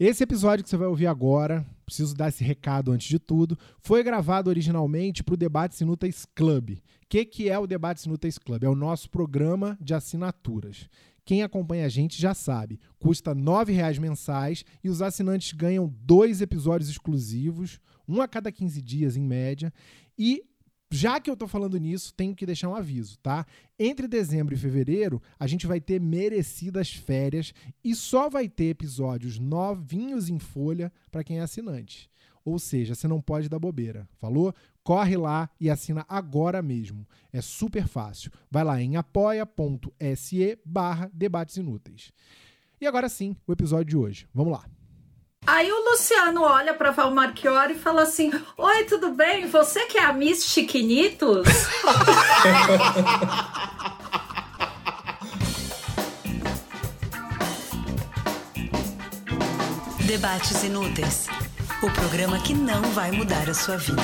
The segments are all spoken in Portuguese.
Esse episódio que você vai ouvir agora, preciso dar esse recado antes de tudo, foi gravado originalmente para o Debates Inúteis Club. O que, que é o Debates Inúteis Club? É o nosso programa de assinaturas. Quem acompanha a gente já sabe, custa R$ 9,00 mensais e os assinantes ganham dois episódios exclusivos, um a cada 15 dias em média, e já que eu tô falando nisso, tenho que deixar um aviso, tá? Entre dezembro e fevereiro, a gente vai ter merecidas férias e só vai ter episódios novinhos em folha para quem é assinante. Ou seja, você não pode dar bobeira. Falou? Corre lá e assina agora mesmo. É super fácil. Vai lá em apoia.se barra debates inúteis. E agora sim, o episódio de hoje. Vamos lá. Aí o Luciano olha para Val Marchiori e fala assim: Oi, tudo bem? Você que é a Miss Chiquinitos? Debates Inúteis o programa que não vai mudar a sua vida.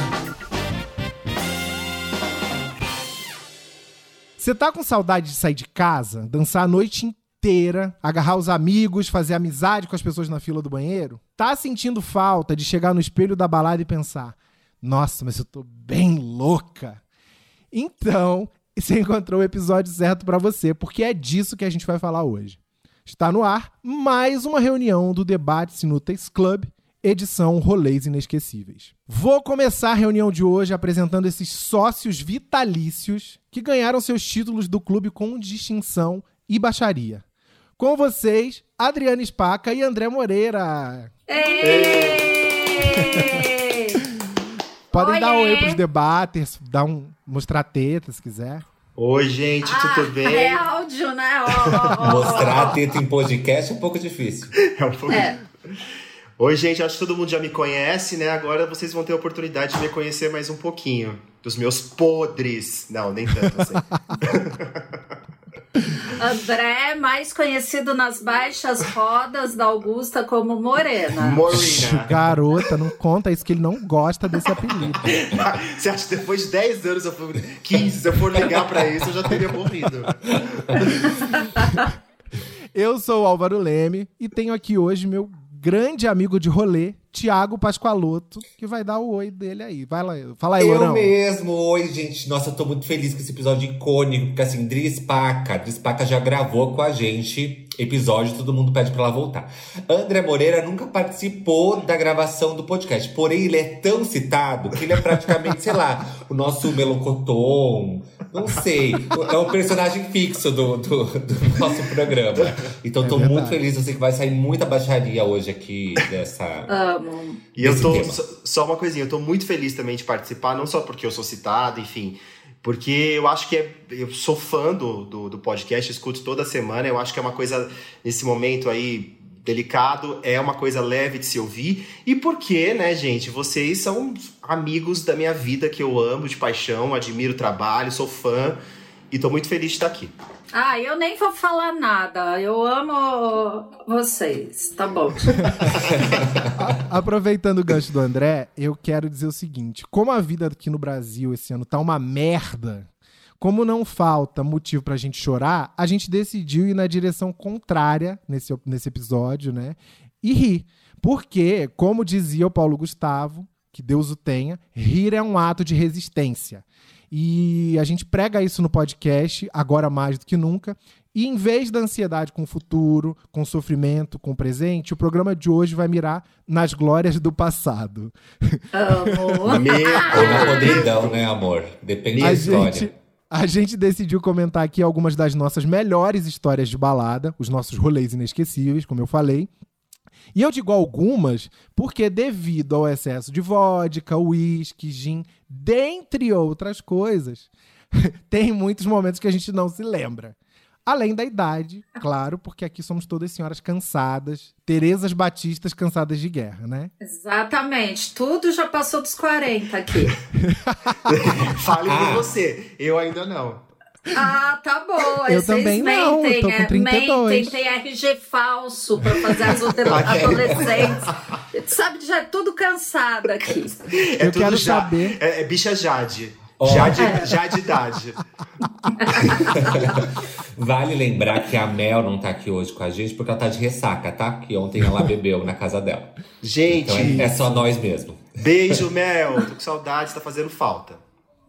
Você tá com saudade de sair de casa, dançar a noite inteira, agarrar os amigos, fazer amizade com as pessoas na fila do banheiro? Tá sentindo falta de chegar no espelho da balada e pensar: nossa, mas eu tô bem louca? Então, você encontrou o episódio certo para você, porque é disso que a gente vai falar hoje. Está no ar mais uma reunião do Debate Inúteis Club, edição Rolês Inesquecíveis. Vou começar a reunião de hoje apresentando esses sócios vitalícios que ganharam seus títulos do clube com distinção e baixaria. Com vocês, Adriana Spaca e André Moreira. Podem Oiê. dar oi pros debates, dar um, mostrar teta se quiser. Oi, gente, tudo bem? É áudio, né? Ó, ó, ó, Mostrar a teta em podcast é um pouco difícil. É um pouco- É. Oi, gente, acho que todo mundo já me conhece, né? Agora vocês vão ter a oportunidade de me conhecer mais um pouquinho. Dos meus podres. Não, nem tanto assim. André, mais conhecido nas baixas rodas da Augusta como Morena. Morena. Garota, não conta isso que ele não gosta desse apelido. Você acha que depois de 10 anos, eu for, 15, se eu for ligar pra isso, eu já teria morrido. Eu sou o Álvaro Leme e tenho aqui hoje meu grande amigo de rolê, Tiago Pascoaloto, que vai dar o oi dele aí. Vai lá, fala aí, eu Orão. mesmo, oi, gente. Nossa, eu tô muito feliz com esse episódio icônico, porque assim, Dris Paca, Dris Paca já gravou com a gente episódio, todo mundo pede pra ela voltar. André Moreira nunca participou da gravação do podcast, porém ele é tão citado que ele é praticamente, sei lá, o nosso melocotom, não sei, é um personagem fixo do, do, do nosso programa. Então É tô verdade. muito feliz, eu sei que vai sair muita baixaria hoje aqui dessa... Amo. E eu tô. tema. Só, só uma coisinha, eu tô muito feliz também de participar, não só porque eu sou citado, enfim. Porque eu acho que é, eu sou fã do, do, do podcast, escuto toda semana. Eu acho que é uma coisa, nesse momento aí, delicado, é uma coisa leve de se ouvir. E porque, né, gente, vocês são amigos da minha vida que eu amo de paixão, admiro o trabalho, sou fã. E tô muito feliz de estar aqui. Ah, eu nem vou falar nada. Eu amo vocês. Tá bom. Aproveitando o gancho do André, eu quero dizer o seguinte: como a vida aqui no Brasil esse ano tá uma merda, como não falta motivo pra gente chorar, a gente decidiu ir na direção contrária nesse, nesse episódio, né? E rir. Porque, como dizia o Paulo Gustavo, que Deus o tenha, rir é um ato de resistência. E a gente prega isso no podcast, agora mais do que nunca. E em vez da ansiedade com o futuro, com o sofrimento, com o presente, o programa de hoje vai mirar nas glórias do passado. Amo. Meu Ou na podridão, né, amor? Depende da A história. gente, a gente decidiu comentar aqui algumas das nossas melhores histórias de balada, os nossos rolês inesquecíveis, como eu falei. E eu digo algumas porque, devido ao excesso de vodka, uísque, gin, dentre outras coisas, tem muitos momentos que a gente não se lembra. Além da idade, claro, porque aqui somos todas senhoras cansadas, Terezas Batistas cansadas de guerra, né? Exatamente. Tudo já passou dos 40 aqui. Fale Ah. por você, eu ainda não. Ah, tá bom. Eu Vocês também não, eu mentem, tô com é, 32. Mentem, tem RG falso pra fazer as ado- adolescentes. Sabe, já é tudo cansada aqui. É Eu tudo quero já- saber- É, é bicha Jade. Ó. Jade, Jade idade. Vale lembrar que a Mel não tá aqui hoje com a gente porque ela tá de ressaca, tá? Que ontem ela bebeu na casa dela. Gente, Então é, é só nós mesmo. beijo, Mel. Tô com saudade, tá fazendo falta.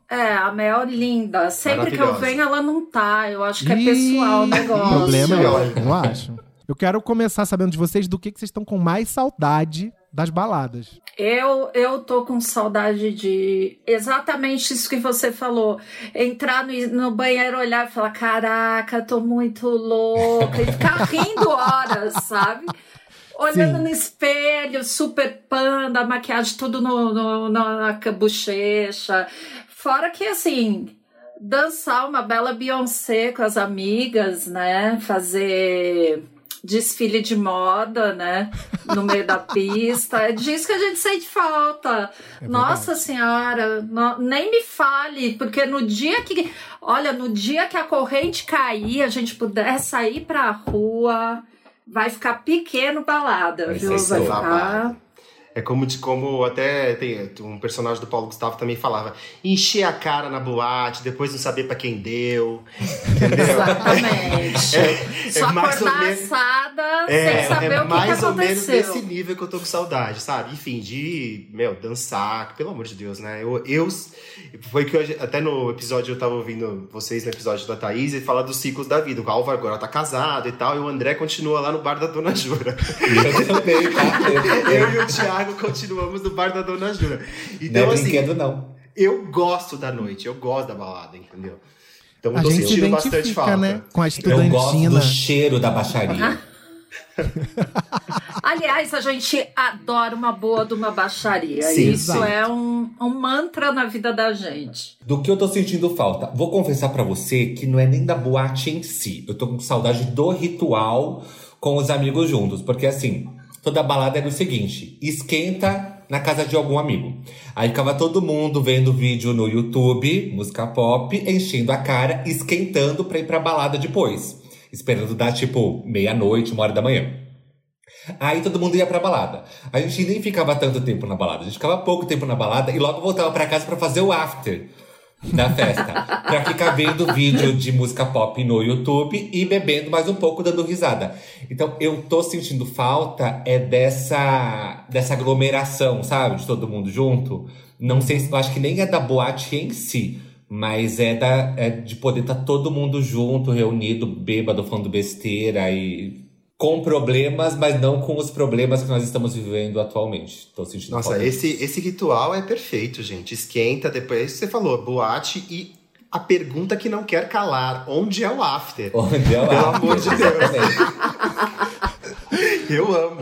É, a Mel linda. Sempre que eu venho, ela não tá. Eu acho que é pessoal o O negócio. problema é, eu acho. Eu quero começar sabendo de vocês do que, que vocês estão com mais saudade das baladas. Eu, eu tô com saudade de exatamente isso que você falou. Entrar no, no banheiro, olhar e falar: caraca, tô muito louca. E ficar rindo horas, sabe? Olhando Sim. no espelho, super panda, maquiagem tudo no, no- na bochecha. Fora que, assim, dançar uma bela Beyoncé com as amigas, né? Fazer desfile de moda, né? No meio da pista. É disso que a gente sente falta. Nossa Senhora, no- nem me fale, porque no dia que. Olha, no dia que a corrente cair, a gente puder sair pra rua, vai ficar pequeno balada, Vai viu? ser Vai babado. ficar. É como, de, como até tem um personagem do Paulo Gustavo também falava: encher a cara na boate, depois não saber pra quem deu. Entendeu? Exatamente. É- Só é mais ou acordar menos- assada É, sem saber é o que, mais que ou menos desse nível que eu tô com saudade, sabe? Enfim, de, meu, dançar, pelo amor de Deus, né? Eu, eu foi que eu, até no episódio eu tava ouvindo vocês no episódio da Thaís e falar dos ciclos da vida. O Álvaro agora tá casado e tal, e o André continua lá no bar da Dona Jura. Eu também, tá? Eu também. eu e o Thiago continuamos no bar da Dona Jura. Não Então, é assim, brinquedo, não. eu gosto da noite, eu gosto da balada, entendeu? Então eu A tô gente se sentindo bastante identifica, falta. né? Com a Eu gosto do cheiro da baixaria. Aliás, a gente adora uma boa de uma baixaria. Sim, Isso sim. é um, um mantra na vida da gente. Do que eu tô sentindo falta? Vou confessar pra você que não é nem da boate em si. Eu tô com saudade do ritual com os amigos juntos. Porque assim, toda balada era o seguinte: esquenta na casa de algum amigo. Aí ficava todo mundo vendo vídeo no YouTube, música pop, enchendo a cara, esquentando pra ir pra balada depois. Esperando dar tipo meia-noite, uma hora da manhã. Aí todo mundo ia pra balada. A gente nem ficava tanto tempo na balada. A gente ficava pouco tempo na balada e logo voltava pra casa pra fazer o after da festa. pra ficar vendo vídeo de música pop no YouTube e bebendo mais um pouco, dando risada. Então eu tô sentindo falta é dessa, dessa aglomeração, sabe? De todo mundo junto. Não sei se eu acho que nem é da boate em si. Mas é, da, é de poder estar todo mundo junto, reunido, bêbado, falando besteira e com problemas, mas não com os problemas que nós estamos vivendo atualmente. Tô sentindo Nossa, esse, disso. esse ritual é perfeito, gente. Esquenta, depois você falou, boate e a pergunta que não quer calar: onde é o after? Onde é o Pelo after? amor de Deus. Eu amo.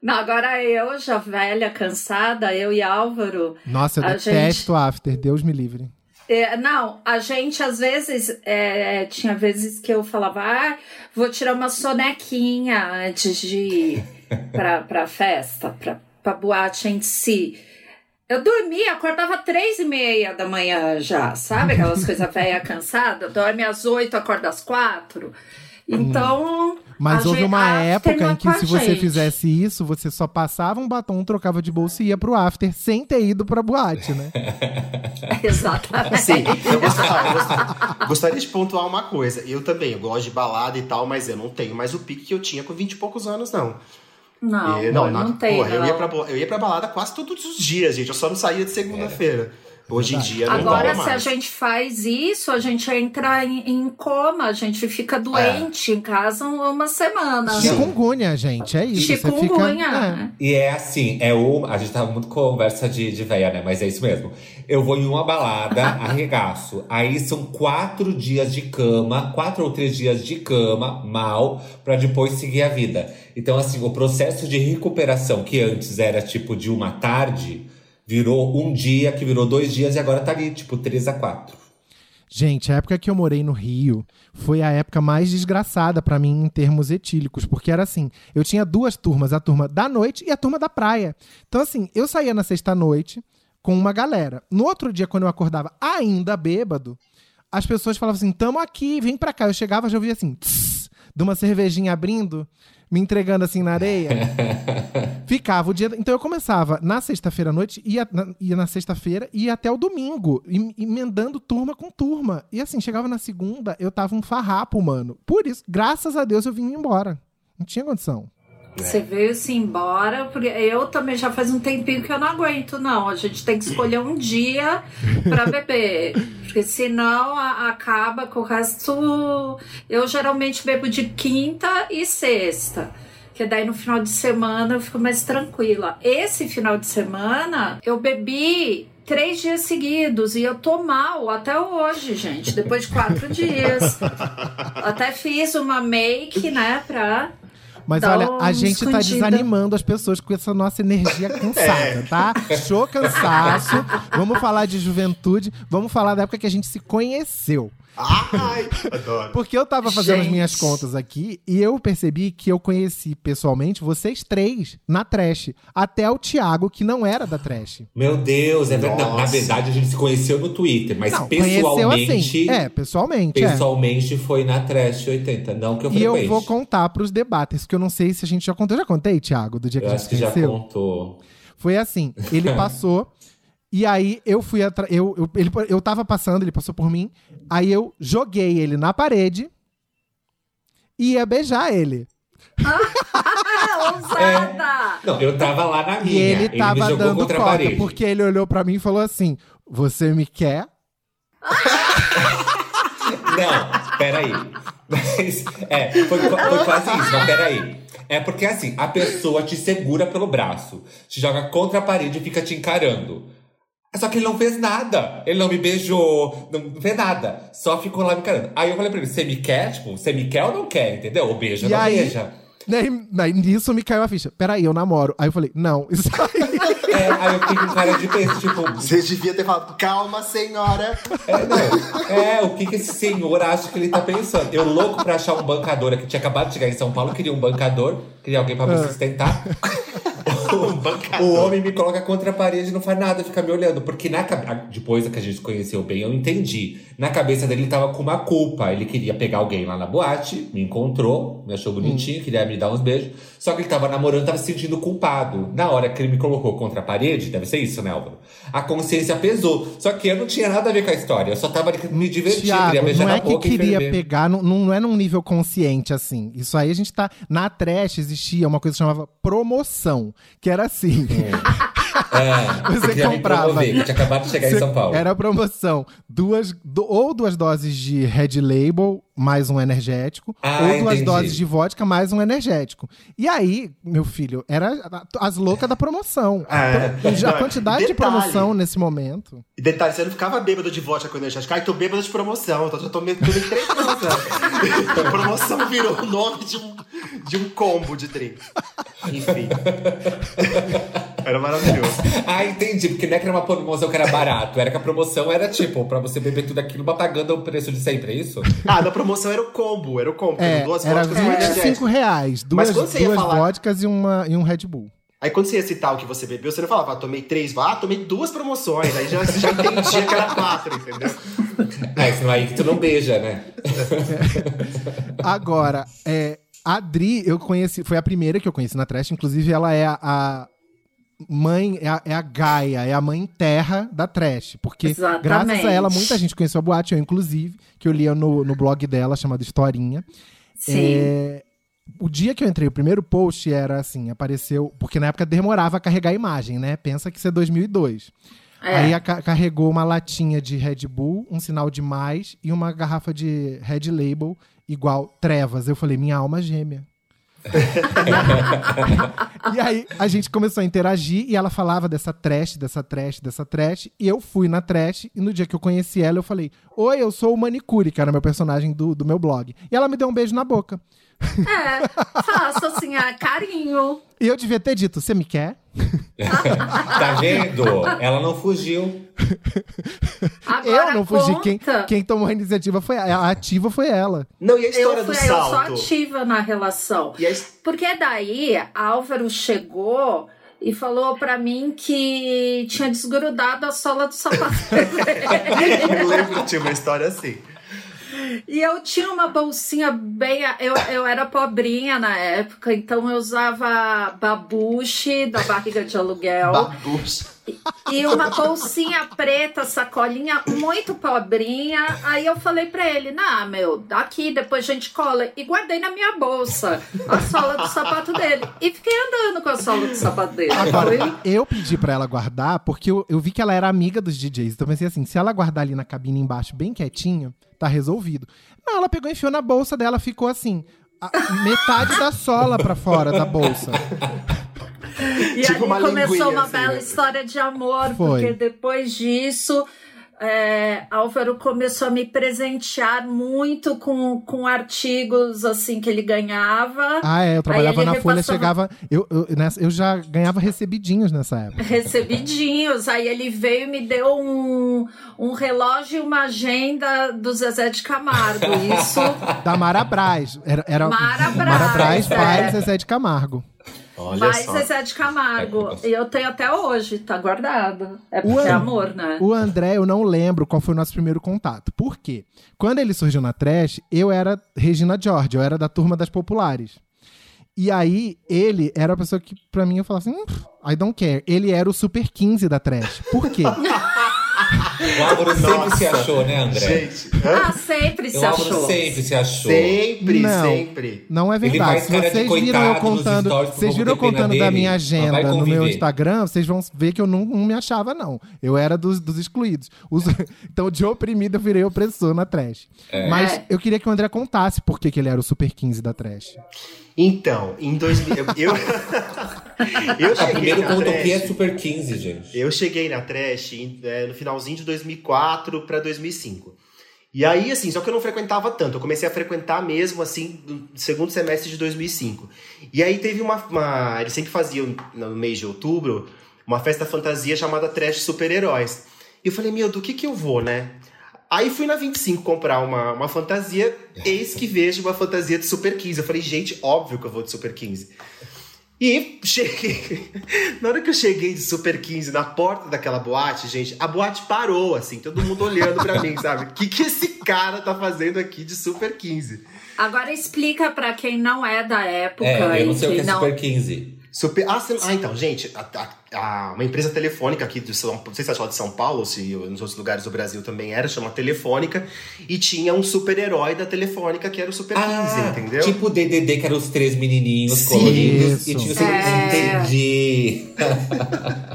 Não, agora eu, já velha, cansada, eu e Álvaro. Nossa, eu detesto after. Deus me livre. É, não, a gente às vezes é, tinha vezes que eu falava, ah, vou tirar uma sonequinha antes de ir pra, pra festa, pra, pra boate em si. Eu dormia, acordava três e meia da manhã já, sabe? Aquelas coisas velha cansada, dorme às oito, acorda às quatro. Então. Mas a houve uma época não em é que se você gente. fizesse isso, você só passava um batom, trocava de bolsa e ia pro after sem ter ido pra boate, né? Exatamente. Sim, eu gostaria, eu gostaria- gostaria de pontuar uma coisa. Eu também, eu gosto de balada e tal, mas eu não tenho mais o pique que eu tinha com 20 e poucos anos, não. Não, E, não, na- não tem. porra, Eu, não. ia pra, eu ia pra balada quase todos os dias, gente. Eu só não saía de segunda-feira. Hoje em dia não Agora, se a gente faz isso, a gente entra em, em coma, a gente fica doente em casa uma semana. Chikungunya, gente, é isso. Você Chikungunya. fica, né? E é assim, é o. A gente tava muito conversa de, de véia, né? Mas é isso mesmo. Eu vou em uma balada, arregaço. Aí são quatro dias de cama, quatro ou três dias de cama, mal, pra depois seguir a vida. Então, assim, o processo de recuperação, que antes era tipo de uma tarde, virou um dia, que virou dois dias e agora tá ali, tipo, três a quatro. Gente, a época que eu morei no Rio foi a época mais desgraçada pra mim em termos etílicos, porque era assim, eu tinha duas turmas, a turma da noite e a turma da praia. Então assim, eu saía na sexta-noite com uma galera. No outro dia, quando eu acordava ainda bêbado, as pessoas falavam assim, tamo aqui, vem pra cá. Eu chegava, já ouvia assim, tss, de uma cervejinha abrindo, me entregando assim na areia. Ficava o dia. Então eu começava na sexta-feira à noite, ia na, ia na sexta-feira e ia até o domingo, em- emendando turma com turma. E assim, chegava na segunda, eu tava um farrapo, mano. Por isso, graças a Deus, eu vim embora. Não tinha condição. Você veio-se embora, porque eu também já faz um tempinho que eu não aguento, não. A gente tem que escolher um dia pra beber. Porque senão a- acaba com o resto. Eu geralmente bebo de quinta e sexta. Que daí no final de semana eu fico mais tranquila. Esse final de semana eu bebi três dias seguidos e eu tô mal até hoje, gente. Depois de quatro dias. Até fiz uma make, né, pra Mas Dá olha, a gente tá escondida. desanimando as pessoas com essa nossa energia cansada, tá? Show cansaço. Vamos falar de juventude. Vamos falar da época que a gente se conheceu. Ai, adoro. Porque eu tava fazendo as Gente. minhas contas aqui e eu percebi que eu conheci pessoalmente vocês três na Trash. Até o Thiago, que não era da Trash. Meu Deus, é verdade. Na verdade, a gente se conheceu no Twitter, mas Não, conheceu pessoalmente. assim. É, pessoalmente. é. Pessoalmente foi na Trash 80, não que eu E eu vou contar pros debates, que eu não sei se a gente já contou. Eu já contei, Thiago, do dia que Eu a acho gente que se já conheceu? contou. Foi assim, ele passou e aí eu fui atrás, eu, eu, ele, eu tava passando, ele passou por mim, aí eu joguei ele na parede e ia beijar ele. Ousada! Não, eu tava lá na minha. E ele tava jogou dando cota, parede. porque ele olhou pra mim e falou assim: "Você me quer?" Não, peraí. Mas, é, foi, foi quase isso, mas peraí. É porque assim, a pessoa te segura pelo braço, te joga contra a parede e fica te encarando. Só que ele não fez nada. Ele não me beijou, não fez nada. Só ficou lá me encarando. Aí eu falei pra ele: você me quer? Tipo, você me quer ou não quer? Entendeu? Ou beija ou E não aí- beija. Daí, daí nisso me caiu a ficha. Peraí, eu namoro. Aí eu falei: "Não, isso aí É, aí eu fiquei com cara de peixe, tipo, Você devia ter falado, calma, senhora. É, não. É, o que, que esse senhor acha que ele tá pensando? Eu louco pra achar um bancador que tinha acabado de chegar em São Paulo, queria um bancador, queria alguém pra me Ah. sustentar. O homem me coloca contra a parede e não faz nada, fica me olhando. Porque na depois que a gente se conheceu bem, eu entendi. Na cabeça dele ele tava com uma culpa. Ele queria pegar alguém lá na boate, me encontrou, me achou bonitinho, queria me dar uns beijos. Só que ele tava namorando, tava se sentindo culpado. Na hora que ele me colocou contra a parede, deve ser isso, né, Álvaro? A consciência pesou. Só que eu não tinha nada a ver com a história. Eu só tava me divertindo, queria Thiago, beijar não na é que boca e queria pegar, não, não é num nível consciente assim. Isso aí a gente tá. Na trash existia uma coisa que chamava promoção, que era assim. É, Você queria me comprava. promover, eu tinha acabado de chegar em Você- São Paulo. Era promoção. Duas, do- ou duas doses de Red Label, mais um energético. Ah, ou duas entendi. doses de vodka, mais um energético. E aí, meu filho, era as loucas da promoção. É. Então, já a quantidade de detalhe. promoção nesse momento. E detalhe, você não ficava bêbado de vodka com energético. Ai, tô bêbado de promoção. Então já tomei tudo em três promoções. promoção virou o nome de um, de um combo de drink. Enfim. Era maravilhoso. Ah, entendi. Porque não é que era uma promoção que era barato. Era que a promoção era tipo, pra você beber tudo aquilo, mas pagando o preço de sempre, é isso? Ah, na promoção era o combo, era o combo. É, eram duas era vodkas e um energético. 25 reais. Duas, quando você ia duas falar- vodkas e, uma, e um Red Bull. Aí quando você ia citar o que você bebeu, você não falava, ah, tomei três, ah, tomei duas promoções. Aí já, já entendia que era quatro, entendeu? É, senão aí que tu não beija, né? Agora, é, a Dri, eu conheci, foi a primeira que eu conheci na Trash. Inclusive, ela é a, a mãe, é a, é a Gaia, é a mãe terra da Trash. Porque, Exatamente. graças a ela, muita gente conheceu a boate, eu inclusive, que eu lia no, no blog dela, chamado Historinha. Sim. É, o dia que eu entrei, o primeiro post era assim, apareceu... Porque na época demorava a carregar a imagem, né? Pensa que isso é 2002. É. Aí a ca- carregou uma latinha de Red Bull, um sinal de mais e uma garrafa de Red Label igual Trevas. Eu falei, minha alma gêmea. E aí a gente começou a interagir e ela falava dessa trash, dessa trash, dessa trash. E eu fui na trash e no dia que eu conheci ela eu falei: Oi, eu sou o Manicure, que era meu personagem do, do meu blog. E ela me deu um beijo na boca. É, faço assim, ah, carinho. E eu devia ter dito: Você me quer? Tá vendo? Ela não fugiu. Agora eu não fugi. Quem, conta. quem tomou a iniciativa foi a, a ativa foi ela. Não, e a história eu, do fui, eu sou salto? ativa na relação. E a Porque daí Álvaro chegou e falou pra mim que tinha desgrudado a sola do sapato. Eu lembro que tinha uma história assim. E eu tinha uma bolsinha bem. Eu, eu era pobrinha na época, então eu usava babuche da barriga de aluguel. Babuche. E uma bolsinha preta, sacolinha muito pobrinha. Aí eu falei pra ele: Nah, meu, daqui, depois a gente cola. E guardei na minha bolsa a sola do sapato dele. E fiquei andando com a sola do sapato dele. Agora, Foi- eu pedi pra ela guardar porque eu, eu vi que ela era amiga dos DJs. Então eu pensei assim, se ela guardar ali na cabine embaixo bem quietinho, tá resolvido. Não, ela pegou e enfiou na bolsa dela, ficou assim, metade da sola pra fora da bolsa. E Tipo ali começou uma assim, bela né? história de amor, Foi. porque depois disso. é, Álvaro começou a me presentear muito com, com artigos assim que ele ganhava. Ah, é, eu trabalhava na Folha, chegava. Eu, eu, nessa- eu já ganhava recebidinhos nessa época. recebidinhos. Aí ele veio e me deu um, um relógio e uma agenda do Zezé de Camargo. Isso Da Mara Braz. Era, era Mara Mara Braz, Braz, é. pai Zezé de Camargo. Olha vai só. Zezé de Camargo. É, E eu tenho até hoje, tá guardado. É O porque é An- amor, né? O André, eu não lembro qual foi o nosso primeiro contato. Por quê? Quando ele surgiu na Trash, eu era Regina George, eu era da turma das populares. E aí, ele era a pessoa que, pra mim, eu falava assim, "Hum, I don't care. Ele era o Super 15 da Trash. Por quê? O Álvaro sempre se achou, né, André? Gente? Ah, sempre se o Álvaro achou. sempre se achou. sempre, Não. sempre. Não é Ele verdade. faz Se vocês viram eu contando, vocês viram eu contando da minha mas agenda no meu. Instagram, vocês vão ver que eu não, não me achava, não. Eu era dos, dos excluídos. Os- então, de oprimido, eu virei opressor na Trash. Mas É. eu queria que o André contasse por que, que ele era o Super 15 da Trash. Então, em 2000. Eu, eu, eu O cheguei primeiro na ponto aqui é Super 15, gente. Eu cheguei na Trash é, no finalzinho de 2004 para 2005. E aí, assim, só que eu não frequentava tanto. Eu comecei a frequentar mesmo, assim, no segundo semestre de 2005. E aí teve uma... uma eles sempre faziam, no mês de outubro, uma festa fantasia chamada Trash Super-Heróis. E eu falei, meu, do que que eu vou, né? Aí fui na 25 comprar uma, uma fantasia, eis que vejo uma fantasia de Super 15. Eu falei, gente, óbvio que eu vou de Super 15. E cheguei. Na hora que eu cheguei de Super 15 na porta daquela boate, gente, a boate parou, assim, todo mundo olhando pra mim, sabe? O que, que esse cara tá fazendo aqui de Super 15? Agora explica pra quem não é da época É, eu não e sei o que é não. Super 15. Super... Ah, ah, então, gente, a- a- a- uma empresa telefônica aqui de São não sei se é só de São Paulo, se nos outros lugares do Brasil também era, chama Telefônica, e tinha um super-herói da Telefônica que era o Super 15, entendeu? Tipo o DDD, que eram os três menininhos Sim. coloridos. E tinha o Super É. Entendi.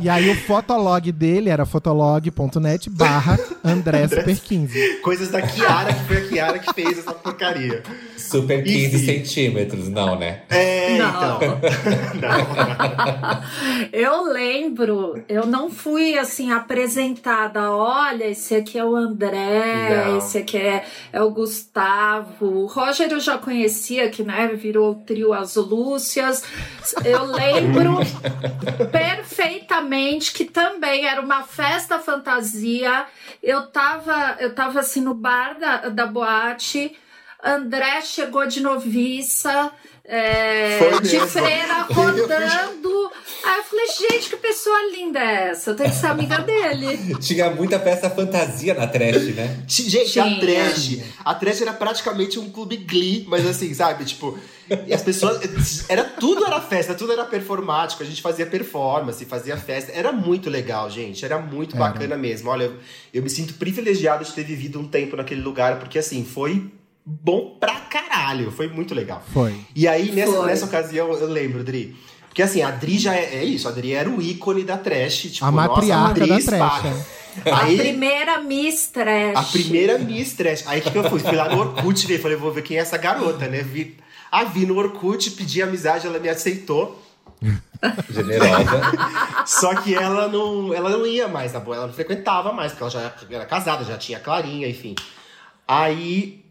E aí o fotolog dele era fotolog.net barra André Super 15. Coisas da Kiara, que foi a Kiara que fez essa porcaria. Super 15 Enfim. centímetros, não, né? É, Não. então. Não. Eu lembro, eu não fui assim apresentada. Olha, esse aqui é o André, Não. esse aqui é, é o Gustavo. O Roger eu já conhecia, que né, virou o trio As Lúcias. Eu lembro perfeitamente que também era uma festa fantasia. Eu tava, eu tava assim no bar da, da boate. André chegou de noviça, é, Foi de freira rodando. Aí eu falei, gente, que pessoa linda é essa? Eu tenho que ser amiga dele. Tinha muita festa fantasia na trash, né? Gente, a Tinha. Trash. A Trash era praticamente um clube Glee, mas assim, sabe? Tipo, e as pessoas. Era, tudo era festa, tudo era performático. A gente fazia performance, fazia festa. Era muito legal, gente. Era muito Era. bacana mesmo. Olha, eu, eu me sinto privilegiado de ter vivido um tempo naquele lugar, porque assim, foi bom pra caralho. Foi muito legal. Foi. E aí, nessa, Foi. nessa ocasião, eu lembro, Dri. Porque assim, a Dri já é, é isso, a Dri era o ícone da trash. Tipo, A matriarca nossa, da Dri trash, Spaca. A Aí, primeira Miss Trash. a primeira Miss Trash. Aí o que, que eu fui? Fui lá no Orkut ver, falei, vou ver quem é essa garota, né? Vi, ah, vi no Orkut, pedi amizade, ela me aceitou. Generosa. Só que ela não, ela não ia mais na boa, ela não frequentava mais, porque ela já era casada, já tinha Clarinha, enfim. Aí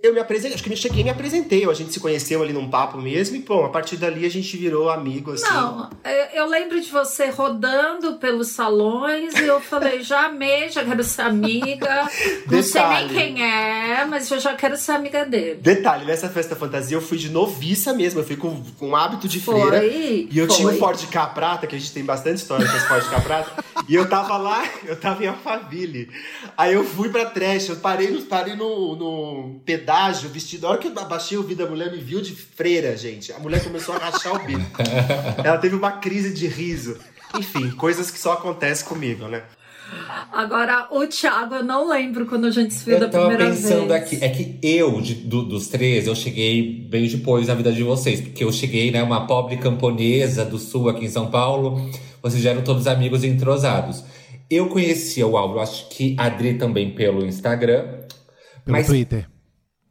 Eu me apresentei, acho que eu cheguei e me apresentei. A gente se conheceu ali num papo mesmo e, pô, a partir dali a gente virou amigo, assim. Não, é, eu lembro de você rodando pelos salões e eu falei, já amei, já quero ser amiga. Não sei nem Detalhe. quem é, mas eu já quero ser amiga dele. Detalhe, nessa festa fantasia eu fui de noviça mesmo, eu fui com, com hábito de Foi, freira. E eu foi. tinha um Ford K prata, que a gente tem bastante história com esse Ford K prata. e eu tava lá, eu tava em Alphaville. Aí eu fui pra trash, eu parei parei no, no pedágio, vestido. A hora que eu abaixei o vidro, a mulher me viu de freira, gente. A mulher começou a rachar o bico. Ela teve uma crise de riso. Enfim, coisas que só acontecem comigo, né? Agora, o Thiago, eu não lembro quando a gente se viu da Eu tava primeira pensando vez. aqui, é que eu, de- do- dos três, eu cheguei bem depois na vida de vocês, porque eu cheguei, né, uma pobre camponesa do sul aqui em São Paulo, vocês já eram todos amigos entrosados. Eu conhecia o Álvaro, acho que a Adri também pelo Instagram. Pelo mas Twitter.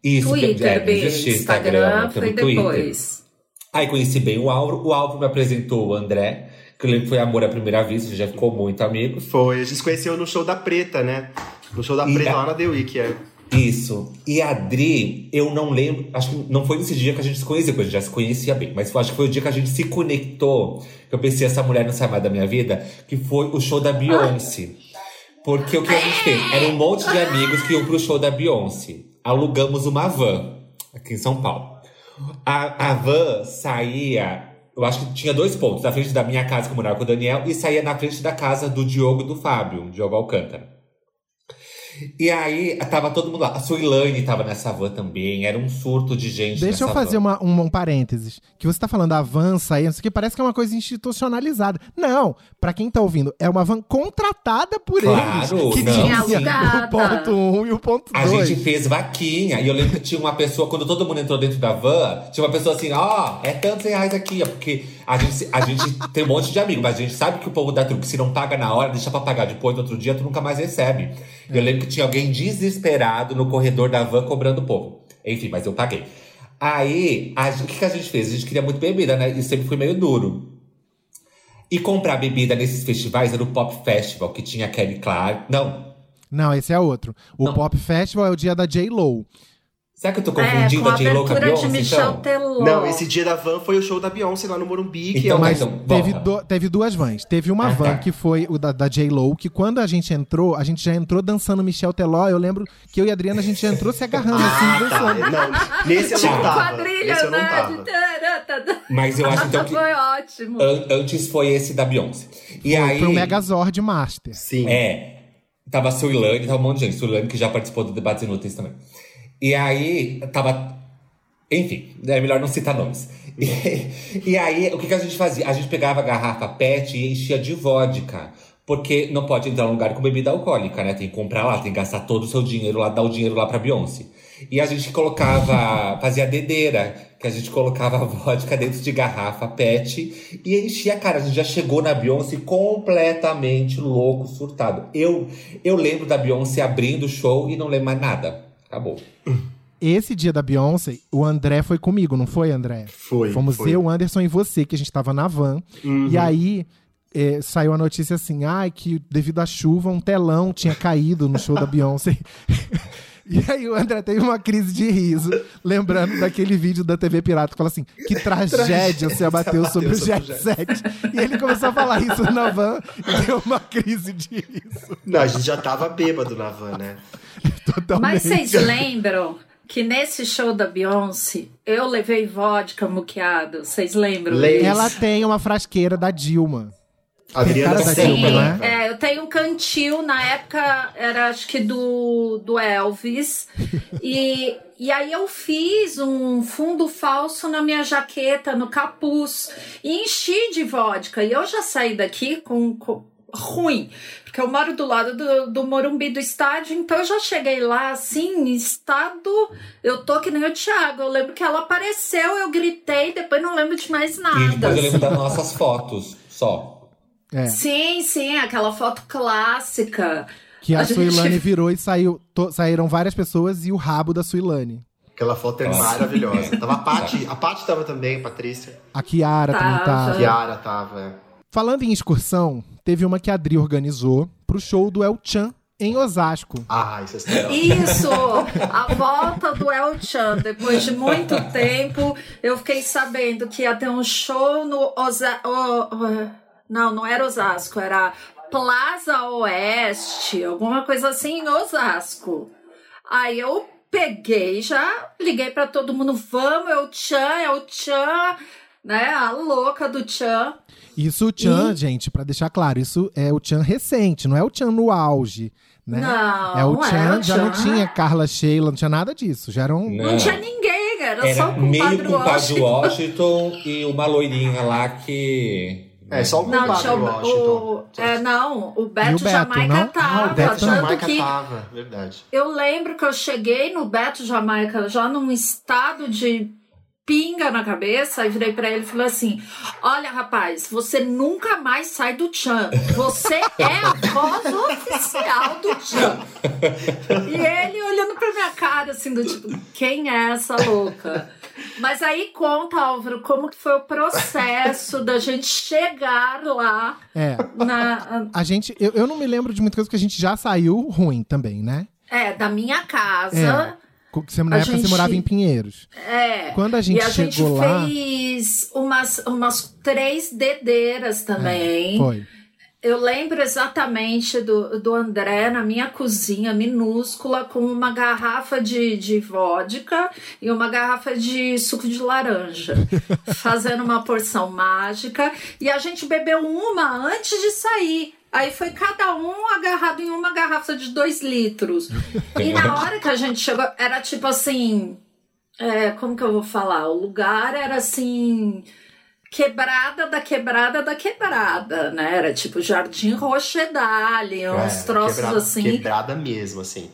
Isso, Twitter, é, existia Instagram, foi pelo Twitter. depois. Aí conheci bem o Álvaro, o Álvaro me apresentou o André, que eu lembro que foi amor à primeira vista, a gente já ficou muito amigos. Foi, a gente se conheceu no show da Preta, né? No show da E Preta a- lá na The Week, é. Isso. E a Adri, eu não lembro, acho que não foi nesse dia que a gente se conhecia, porque a gente já se conhecia bem, mas foi- acho que foi o dia que a gente se conectou, que eu pensei, essa mulher não sai mais da minha vida, que foi o show da Beyoncé. Porque o que a gente fez? Era um monte de amigos que iam pro show da Beyoncé. Alugamos uma van aqui em São Paulo. A, a van saía, eu acho que tinha dois pontos, na frente da minha casa que eu morava com o Daniel, e saía na frente da casa do Diogo e do Fábio, Diogo Alcântara. E aí, tava todo mundo lá. A Suilane tava nessa van também. Era um surto de gente Deixa eu fazer van. uma, um, um parênteses. Que você tá falando da van sair, não sei o que, parece que é uma coisa institucionalizada. Não, pra quem tá ouvindo, é uma van contratada por Claro, eles. Que não, tinha sim. o ponto 1 um e o ponto A 2. gente fez vaquinha. E eu lembro que tinha uma pessoa, quando todo mundo entrou dentro da van, tinha uma pessoa assim, ó, é tantos reais aqui, ó. Porque a gente, a gente tem um monte de amigos, mas a gente sabe que o povo dá truque. Se não paga na hora, deixa pra pagar depois, no outro dia, tu nunca mais recebe. Eu lembro que tinha alguém desesperado no corredor da van cobrando o povo. Enfim, mas eu paguei. Aí, o que, que a gente fez? A gente queria muito bebida, né? E sempre foi meio duro. E comprar bebida nesses festivais era o Pop Festival, que tinha Kelly Clark. Não. Não, esse é outro. O Não. Pop Festival é o dia da J-Lo. Será que eu tô É, confundindo com a a J-Lo com a de Beyoncé, Michel então? Teló. Não, esse dia da van foi o show da Beyoncé lá no Morumbi, que Então, é Mas então, teve, do- teve duas vans. Teve uma Ah, van tá. que foi o da, da J-Lo, que quando a gente entrou, a gente já entrou dançando Michel Teló. Eu lembro que eu e a Adriana, a gente já entrou se agarrando assim, Ah, dançando. tá. Não, nesse eu não Tipo tava. quadrilha, Nesse eu não né? tava. De- Mas eu acho então que Foi ótimo. an- antes foi esse da Beyoncé. E aí. Foi o Megazord Master. Sim. É. Tava a Suilane, tava um monte de gente. Suilane que já participou do Debates Inúteis também. E aí, tava. Enfim, é melhor não citar nomes. E, e aí, o que, que a gente fazia? A gente pegava a garrafa PET e enchia de vodka. Porque não pode entrar num lugar com bebida alcoólica, né? Tem que comprar lá, tem que gastar todo o seu dinheiro lá, dar o dinheiro lá pra Beyoncé. E a gente colocava, fazia dedeira, que a gente colocava vodka dentro de garrafa PET e enchia a cara. A gente já chegou na Beyoncé completamente louco, surtado. Eu, eu lembro da Beyoncé abrindo o show e não lembro mais nada. Acabou. Esse dia da Beyoncé, o André foi comigo, não foi, André? Foi. Fomos foi. eu, o Anderson e você, que a gente tava na van. Uhum. E aí é, saiu a notícia assim: ai, que devido à chuva, um telão tinha caído no show da Beyoncé. E aí o André teve uma crise de riso, lembrando daquele vídeo da TV Pirata que fala assim: que tragédia você abateu sobre o Jet Set. E ele começou a falar isso na van e deu uma crise de riso. Não, a gente já tava bêbado na van, né? Totalmente. Mas vocês lembram que nesse show da Beyoncé eu levei vodka muqueado? Vocês lembram? Lembro. Ela tem uma frasqueira da Dilma. A Adriana Sim, né? né? é, eu tenho um cantil, na época era acho que do, do Elvis. e, e aí eu fiz um fundo falso na minha jaqueta, no capuz, e enchi de vodka. E eu já saí daqui com, com- ruim, porque eu moro do lado do, do Morumbi do estádio, então eu já cheguei lá assim, em estado. Eu tô que nem o Thiago. Eu lembro que ela apareceu, eu gritei, depois não lembro de mais E nada. depois eu lembro das nossas fotos, só. É. Sim, sim, aquela foto clássica. Que a, A gente- Suilane virou e saiu, to- saíram várias pessoas e o rabo da Suilane. Aquela foto é Nossa. maravilhosa. Tava a Paty, a Paty tava também, a Patrícia. A Kiara também Tava. tá. Kiara tava, é. Falando em excursão, teve uma que a Adri organizou pro show do El Chan em Osasco. Ah, isso é. Isso! A volta do El Chan. Depois de muito tempo, eu fiquei sabendo que ia ter um show no Osasco. Não, não era Osasco, era Plaza Oeste, alguma coisa assim em Osasco. Aí eu peguei, já liguei para todo mundo, vamos, é o Chan, é o Chan, né? A louca do Chan. Isso o Chan, e... gente, para deixar claro, isso é o Chan recente, não é o Chan no auge. Né? Não, é o Chan, é já não tinha Carla Sheila, não tinha nada disso. Já eram... Não, não tinha ninguém, era, era só o meio com o Washington. Washington e uma loirinha lá que. É, só o não, tinha o, o, é, não, o Beto, o Beto Jamaica não? tava. Ah, o Beto tanto Jamaica que tava, verdade. Eu lembro que eu cheguei no Beto Jamaica já num estado de pinga na cabeça e virei para ele e falei assim: Olha, rapaz, você nunca mais sai do Chan. Você é a voz oficial do Chan. E ele olhando pra minha cara, assim, do tipo, quem é essa louca? Mas aí conta, Álvaro, como que foi o processo da gente chegar lá. É. Na... A gente. Eu, eu não me lembro de muita coisa que a gente já saiu ruim também, né? É, da minha casa. É. Você, na a época gente... você morava em Pinheiros. É. Quando a gente e a chegou gente lá. fez umas, umas três dedeiras também. É, foi. Eu lembro exatamente do, do André na minha cozinha minúscula com uma garrafa de, de vodka e uma garrafa de suco de laranja, fazendo uma porção mágica. E a gente bebeu uma antes de sair. Aí foi cada um agarrado em uma garrafa de dois litros. E na hora que a gente chegou, era tipo assim. É, como que eu vou falar? O lugar era assim. Quebrada da quebrada da quebrada, né? Era tipo Jardim Rochedale, uns é, troços quebrada, assim. Quebrada mesmo, assim.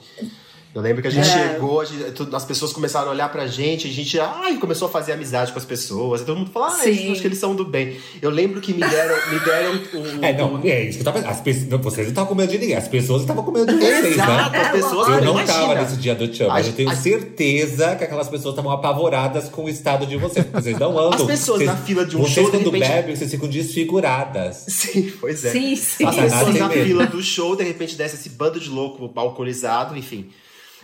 Eu lembro que a gente é. chegou, a gente, as pessoas começaram a olhar pra gente, a gente ai, começou a fazer amizade com as pessoas. E todo mundo falou, ah, acho que eles são do bem. Eu lembro que me deram, me deram o. É, não, é isso que eu tava. As pessoas, vocês não estavam com medo de ninguém, as pessoas estavam com medo de vocês, Exato, né? as pessoas. Eu não imagina. tava nesse dia do Chum, mas eu tenho a, certeza que aquelas pessoas estavam apavoradas com o estado de vocês. Vocês não andam. As pessoas vocês, na fila de um vocês show. Vocês, quando repente... bebem, vocês ficam desfiguradas. Sim, pois é. Sim, sim. As pessoas na fila do show, de repente desce esse bando de louco alcoolizado, enfim.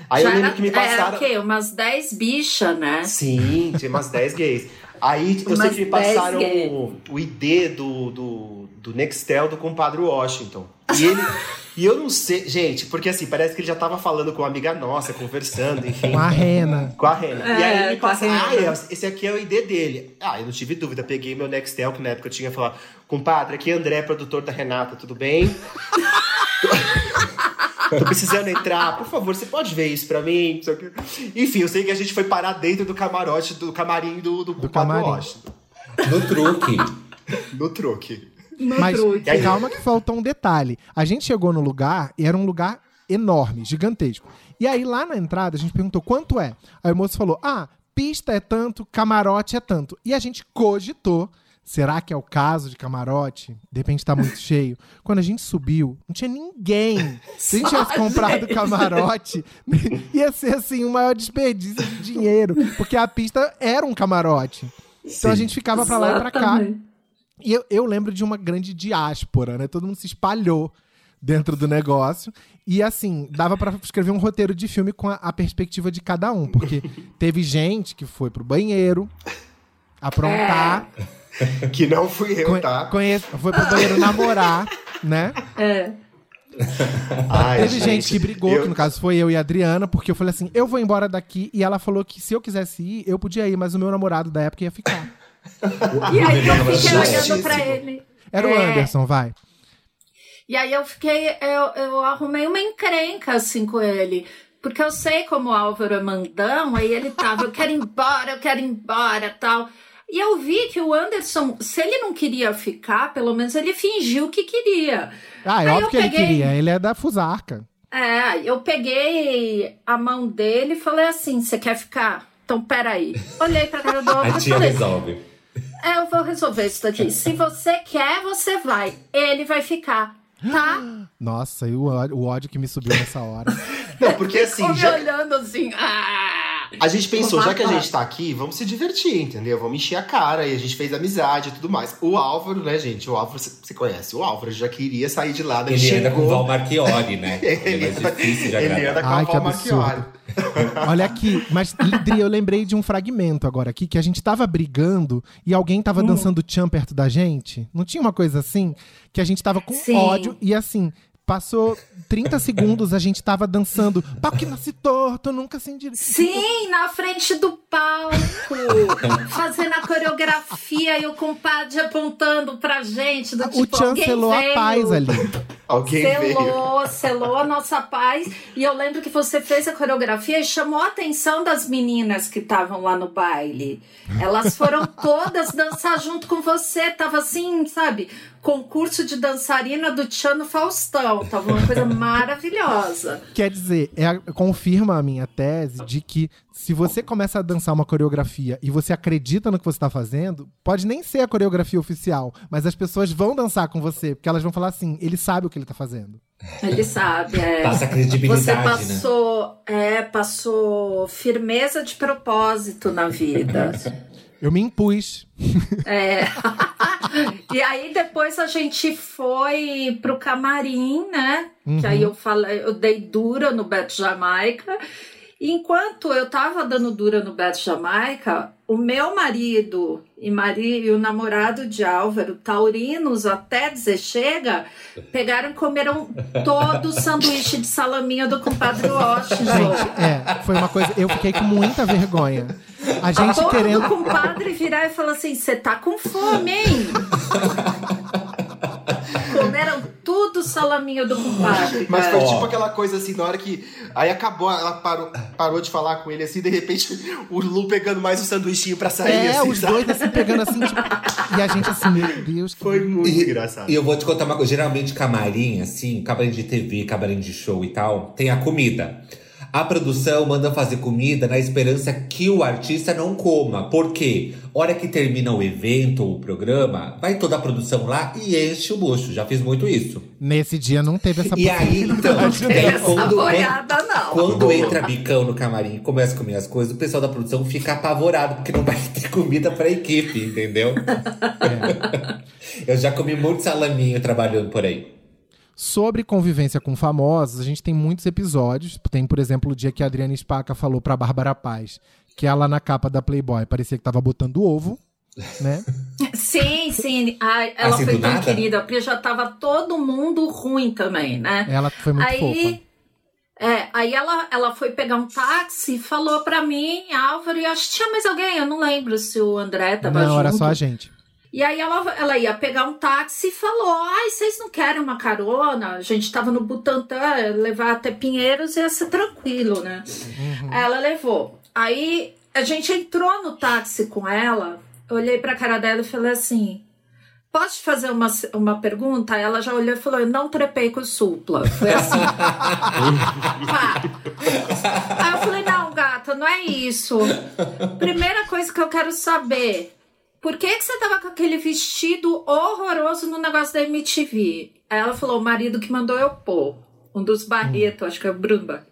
Aí Já eu lembro era, que me passaram. Era o quê? Umas 10 bichas, né? Sim, tinha umas 10 gays. Aí eu sei que me passaram o, o, ID do, do, do Nextel do compadre Washington. E ele. e eu não sei, gente, porque assim, parece que ele já tava falando com uma amiga nossa, conversando, enfim. Com a Rena. Com a Rena. É, e aí ele com a passa, ah, esse aqui é o ID dele. Ah, eu não tive dúvida, peguei meu Nextel, que na época eu tinha falado, compadre, aqui é André, produtor da Renata, tudo bem? Tô precisando entrar, por favor, você pode ver isso pra mim? Enfim, eu sei que a gente foi parar dentro do camarote, do camarim do, do, do camarim. Washington. No truque. no truque. No Mas truque. calma que faltou um detalhe. A gente chegou no lugar e era um lugar enorme, gigantesco. E aí lá na entrada a gente perguntou quanto é. Aí o moço falou: ah, pista é tanto, camarote é tanto. E a gente cogitou Será que é o caso de camarote? De repente tá muito cheio. Quando a gente subiu, não tinha ninguém. Se a gente tivesse comprado camarote, ia ser assim o maior desperdício de dinheiro. Porque a pista era um camarote. Então Sim. a gente ficava pra lá e pra cá. E eu, eu lembro de uma grande diáspora, né? Todo mundo se espalhou dentro do negócio. E assim, dava pra escrever um roteiro de filme com a, a perspectiva de cada um. Porque teve gente que foi pro banheiro aprontar. Que não fui eu, tá? conheço- foi pro banheiro namorar, né? É. Ai, Teve gente, que brigou, eu- que no caso foi eu e a Adriana, porque eu falei assim: eu vou embora daqui. E ela falou que se eu quisesse ir, eu podia ir, mas o meu namorado da época ia ficar. E aí eu fiquei olhando pra ele. Era o É. Anderson, vai. E aí eu fiquei, eu, eu arrumei uma encrenca assim com ele. Porque eu sei como o Álvaro é mandão, aí ele tava, eu quero ir embora, eu quero ir embora tal. E eu vi que o Anderson, se ele não queria ficar, pelo menos ele fingiu que queria. Ah, é Aí óbvio eu que ele peguei- queria. Ele é da Fusarca. É, eu peguei a mão dele e falei assim: você quer ficar? Então peraí. Olhei pra cara do A Álvaro e tia falei: resolve. é, eu vou resolver isso daqui. Se você quer, você vai. Ele vai ficar, tá? Nossa, e o, ódio que me subiu nessa hora. Não, porque assim, Ficou me já, olhando assim. Ah! A gente pensou, já que a gente tá aqui, vamos se divertir, entendeu? Vamos encher a cara e a gente fez amizade e tudo mais. O Álvaro, né, gente? O Álvaro, você conhece o Álvaro, já queria sair de lá, Ele anda com o chegou. Val Marchiori, né? Ele é mais difícil de ele anda com Ai, a que Val. Marchiori. Olha aqui, mas Dri, eu lembrei de um fragmento agora aqui, que a gente tava brigando e alguém Hum. tava dançando tchan perto da gente. Não tinha uma coisa assim? Que a gente tava com Sim. ódio e assim, passou 30 segundos, a gente tava dançando. Pau que nasce torto, nunca se endireita. Sim, na frente do palco, fazendo a coreografia e o compadre apontando pra gente. Do, O tipo, Tchan alguém selou a veio, paz ali. Alguém veio. Selou, selou a nossa paz. E eu lembro que você fez a coreografia e chamou a atenção das meninas que estavam lá no baile. Elas foram todas dançar junto com você. Tava assim, sabe? Concurso de dançarina do Tchan no Faustão. Tava uma coisa maravilhosa. Quer dizer, é, a- confirma a minha tese de que se você começa a dançar uma coreografia e você acredita no que você tá fazendo, pode nem ser a coreografia oficial, mas as pessoas vão dançar com você, porque elas vão falar assim, ele sabe o que ele tá fazendo. Ele sabe, é. Passa Você credibilidade, né? passou, é, passou firmeza de propósito na vida. Eu me impus. É. e aí depois a gente foi pro camarim, né? Que aí eu falei, eu dei dura no Beto Jamaica. Enquanto eu tava dando dura no Beto Jamaica, o meu marido e, e o namorado de Álvaro, taurinos até dizer chega, pegaram e comeram todo o sanduíche de salaminho do compadre Washington. Gente, é, foi uma coisa. Eu fiquei com muita vergonha. A gente querendo. do compadre virar e falar assim: você tá com fome, hein? Comeram tudo o salaminho do compadre. Mas cara. foi tipo aquela coisa assim, na hora que. Aí acabou, ela parou, parou de falar com ele assim, de repente o Lu pegando mais um sanduichinho pra sair. É, assim, os sabe? dois assim, pegando assim, tipo. E a gente assim, meu Deus. que- Foi muito E- engraçado. E eu vou te contar uma coisa. Geralmente, camarim, assim, camarim de TV, camarim de show e tal, tem a comida. A produção manda fazer comida na esperança que o artista não coma. Por quê? Hora que termina o evento ou o programa, vai toda a produção lá e enche o bucho. Já fiz muito isso. Nesse dia não teve essa E aí, então, Essa quando, boiada, não. quando entra bicão no camarim e começa a comer as coisas, o pessoal da produção fica apavorado, porque não vai ter comida pra equipe, entendeu? Eu já comi muito salaminho trabalhando por aí. Sobre convivência com famosos, a gente tem muitos episódios. Tem, por exemplo, o dia que a Adriana Spaca falou pra Bárbara Paz que ela na capa da Playboy parecia que tava botando ovo, né? Sim, sim. Ai, ela Assim, foi tão querida, porque já tava todo mundo ruim também, né? Ela foi muito fofa. aí, é, aí ela, ela foi pegar um táxi e falou pra mim, Álvaro, e acho que tinha mais alguém, eu não lembro se o André tava Não, junto. era só a gente. E aí ela, ela ia pegar um táxi e falou: Ai, vocês não querem uma carona? A gente tava no Butantã, levar até Pinheiros ia ser tranquilo, né? Aí Ela levou. Aí a gente entrou no táxi com ela, eu olhei pra cara dela e falei assim. Posso te fazer uma, uma pergunta? Aí Ela já olhou e falou: Eu não trepei com o supla. Foi assim. Aí eu falei: Não, gata, não é isso. Primeira coisa que eu quero saber: por que, que você tava com aquele vestido horroroso no negócio da MTV? Aí ela falou: o marido que mandou eu pôr. Um dos Barreto, acho que é o Bruno Barreto.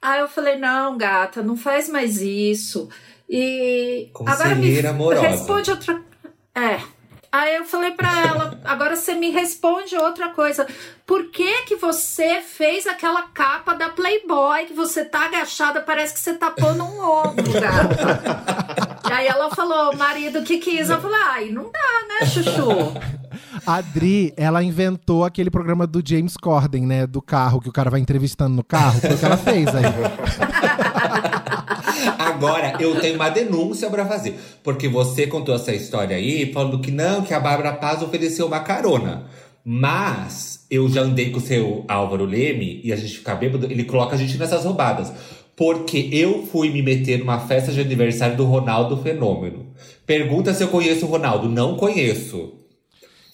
Aí eu falei: não, gata, não faz mais isso. E agora me responde outra. É. Aí eu falei pra ela, agora você me responde outra coisa. Por que que você fez aquela capa da Playboy que você tá agachada, parece que você tá pondo um ovo, gata? E aí ela falou, o marido que quis. Eu falei, ai, não dá, né, chuchu? A Adri, ela inventou aquele programa do James Corden, né? Do carro, que o cara vai entrevistando no carro. Foi o que ela fez aí. Agora, eu tenho uma denúncia pra fazer. Porque você contou essa história aí, falando que não, que a Bárbara Paz ofereceu uma carona. Mas eu já andei com o seu Álvaro Leme e a gente fica bêbado, ele coloca a gente nessas roubadas. Porque eu fui me meter numa festa de aniversário do Ronaldo Fenômeno. Pergunta se eu conheço o Ronaldo. Não conheço.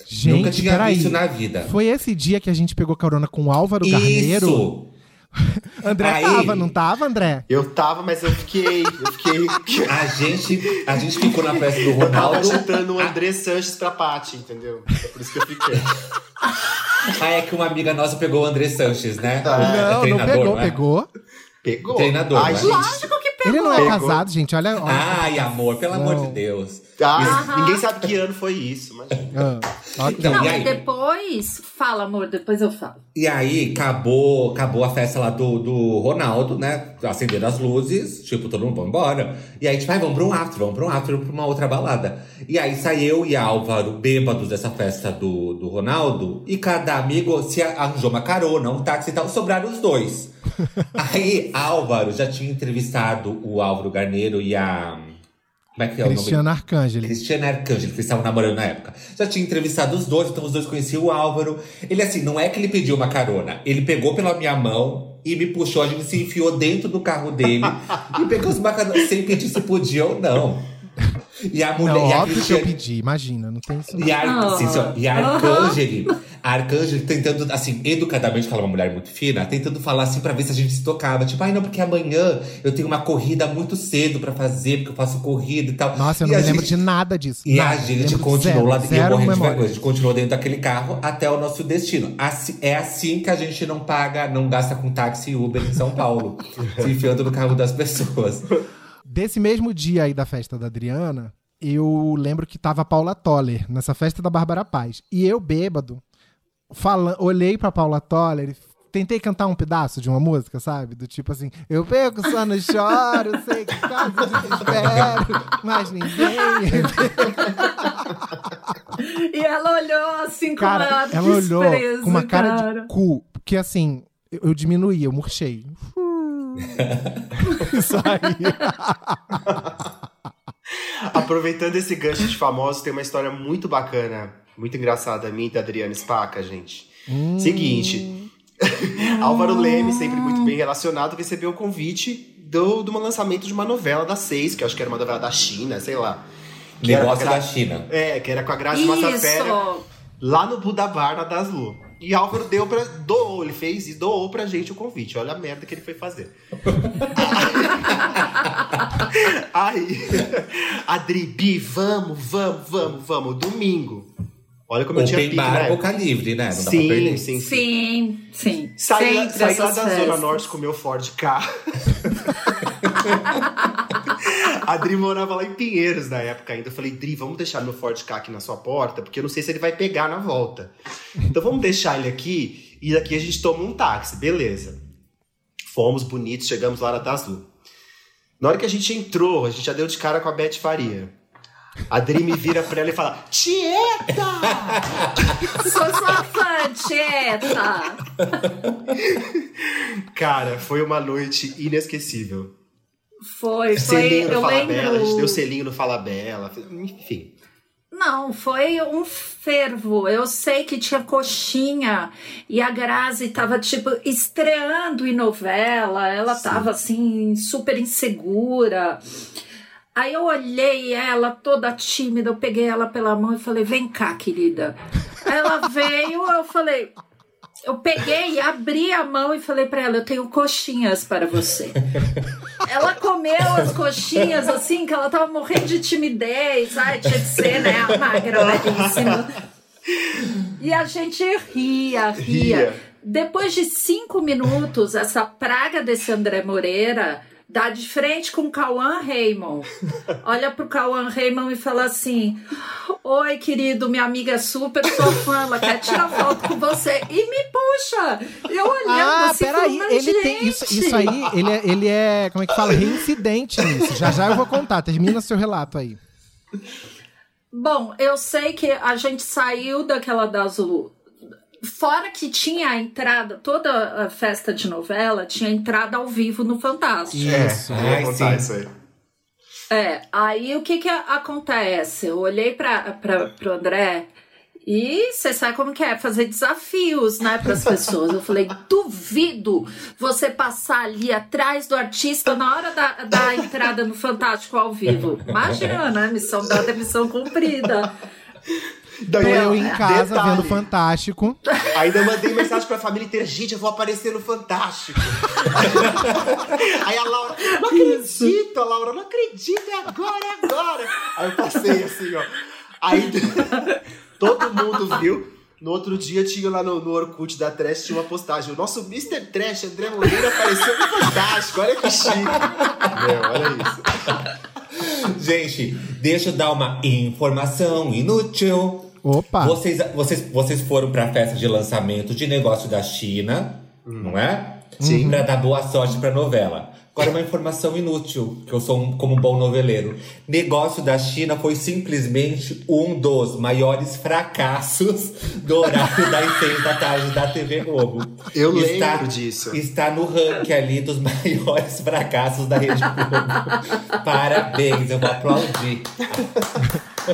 Gente, Nunca tinha peraí. visto na vida. Foi esse dia que a gente pegou carona com o Álvaro Garneiro? Isso! André Aí- tava, não tava, André? Eu tava, mas eu fiquei. Eu fiquei. A gente, a gente ficou na festa do Eu tava Ronaldo. chutando o André Sanches pra Paty, entendeu? É por isso que eu fiquei. Ah, é que uma amiga nossa pegou o André Sanches, né? Ah, O não, não treinador, pegou, é? pegou. Pegou. Treinador, Ai, né? gente. Lógico pegou. Ele não é casado, gente. Olha. olha. Ai, amor, pelo amor de Não. Deus. Ah, Aham. ninguém sabe que ano foi isso, imagina. Ah, ok. Então, Não, e aí? depois. Fala, amor, depois eu falo. E aí, acabou, acabou a festa lá do, do Ronaldo, né? Acenderam as luzes, tipo, todo mundo vai embora. E aí, tipo, ai, vamos pra um after, vamos pra um after, pra uma outra balada. E aí, sai eu e Álvaro, bêbados dessa festa do, do Ronaldo. E cada amigo se arranjou uma carona, um táxi e tal, sobraram os dois. aí, Álvaro já tinha entrevistado o Álvaro Garneiro e a... Como é que é o nome? Cristiano Arcangeli. Cristiano Arcângelo, que eles estavam namorando na época. Já tinha entrevistado os dois, então os dois conheciam o Álvaro. Ele, assim, não é que ele pediu uma carona. Ele pegou pela minha mão e me puxou, a gente se enfiou dentro do carro dele e pegou uma carona sem pedir se podia ou não. E a mulher. Não, e a óbvio que eu Cristiane- pedi, imagina, não tem isso. não. e a, Ah. sim, e a Arcângeli, a Arcângeli tentando, assim, educadamente, que ela é uma mulher muito fina, tentando falar assim pra ver se a gente se tocava. Tipo, ai não, porque amanhã eu tenho uma corrida muito cedo pra fazer, porque eu faço corrida e tal. Nossa, eu E não me lembro gente- de nada disso. e nada. a gente Lembro continuou zero, lá dentro, zero de vergonha. A gente continuou dentro daquele carro até o nosso destino. Assim- é assim que a gente não paga, não gasta com táxi e Uber em São Paulo. se enfiando no carro das pessoas. Desse mesmo dia aí da festa da Adriana, eu lembro que tava a Paula Toller nessa festa da Bárbara Paz. E eu, bêbado, fala, olhei pra Paula Toller e tentei cantar um pedaço de uma música, sabe? Do tipo assim, eu pego só no choro, sei que quase desespero, mas ninguém. E ela olhou assim com Cara, uma ela olhou com uma cara, cara. de cu, porque assim, eu, eu diminuí, eu murchei. Isso aí. Aproveitando esse gancho de famosos, tem uma história muito bacana, muito engraçada minha e da Adriana Spaca, gente. Seguinte, Álvaro Leme, sempre muito bem relacionado, recebeu o convite do, do lançamento de uma novela da Seis, que eu acho que era uma novela da China, sei lá. Que Negócio com a da Gra- China. É, que era com a Grazi Massafera, lá no Buda Bar, na Daslu. E Álvaro deu pra, doou, ele fez e doou pra gente o convite. Olha a merda que ele foi fazer. Aí, Adri, Bi, vamos, vamos, vamos, vamos. Domingo. Olha como eu tinha Open pique, bar, né? boca livre, né? Não dá pra Sim, sim, sim. Sim, sim. Saí, lá- saí lá da Zona. Norte com o meu Ford K. A Dri morava lá em Pinheiros na época ainda. Eu falei, Dri, vamos deixar meu Ford K aqui na sua porta, porque eu não sei se ele vai pegar na volta. Então vamos deixar ele aqui e daqui a gente toma um táxi. Beleza. Fomos bonitos, chegamos lá na Daslu. Na hora que a gente entrou, a gente já deu de cara com a Beth Faria. A Dri me vira pra ela e fala: Tieta! Sou sua fã, Tieta! Cara, foi uma noite inesquecível. Foi, foi. Eu Falabella, a gente deu lembro. selinho no Falabella, enfim. Não, foi um fervo. Eu sei que tinha coxinha e a Grazi tava, tipo, estreando em novela. Ela tava, assim, super insegura. Aí eu olhei ela toda tímida, eu peguei ela pela mão e falei: Vem cá, querida. Ela veio, eu falei. Eu peguei abri a mão e falei pra ela: Eu tenho coxinhas para você. Ela comeu as coxinhas assim, que ela tava morrendo de timidez. Ai, tinha que ser, né? A magra, belíssima. E a gente ria, ria. Ria. Depois de cinco minutos, essa praga desse André Moreira dá de frente com o Cauã Raymond. Olha pro Cauã Raymond e fala assim: Oi, querido, minha amiga é super sua fã, ela quer tirar foto com você. E me puxa! Eu olhando Ah, assim, peraí, falando, ele "Mas, tem. Isso, gente!" isso aí, ele é, ele é. Como é que fala? Reincidente nisso. Já já eu vou contar. Termina seu relato aí. Bom, eu sei que a gente saiu daquela da Azul. Fora que tinha a entrada, toda a festa de novela tinha entrada ao vivo no Fantástico. Isso. É, vou contar sim. isso aí. É, aí o que que a- acontece? Eu olhei para pro André e você sabe como que é, fazer desafios, né, para as pessoas. Eu falei, duvido você passar ali atrás do artista na hora da, da entrada no Fantástico ao vivo. Imagina, né, missão dada, missão cumprida. Daí, Tô eu em casa detalhe, vendo Fantástico. Ainda mandei mensagem pra família inteira: gente, eu vou aparecer no Fantástico. Aí a Laura, não acredito, a Laura, não acredito, é agora, é agora. Aí eu passei assim, ó. Aí todo mundo viu. No outro dia tinha lá no, no Orkut da Trash, tinha uma postagem. O nosso Mr. Trash, André Moreira, apareceu no Fantástico. Olha que chique. Meu, olha isso. Gente, deixa eu dar uma informação inútil. Opa! Vocês, vocês, vocês foram pra festa de lançamento de negócio da China, não é? Sim. Pra dar boa sorte pra novela. Agora, uma informação inútil, que eu sou um, como um bom noveleiro. Negócio da China foi simplesmente um dos maiores fracassos do horário das seis da tarde da TV Globo. Eu lembro disso. Está no ranking ali dos maiores fracassos da Rede Globo. Parabéns, eu vou aplaudir.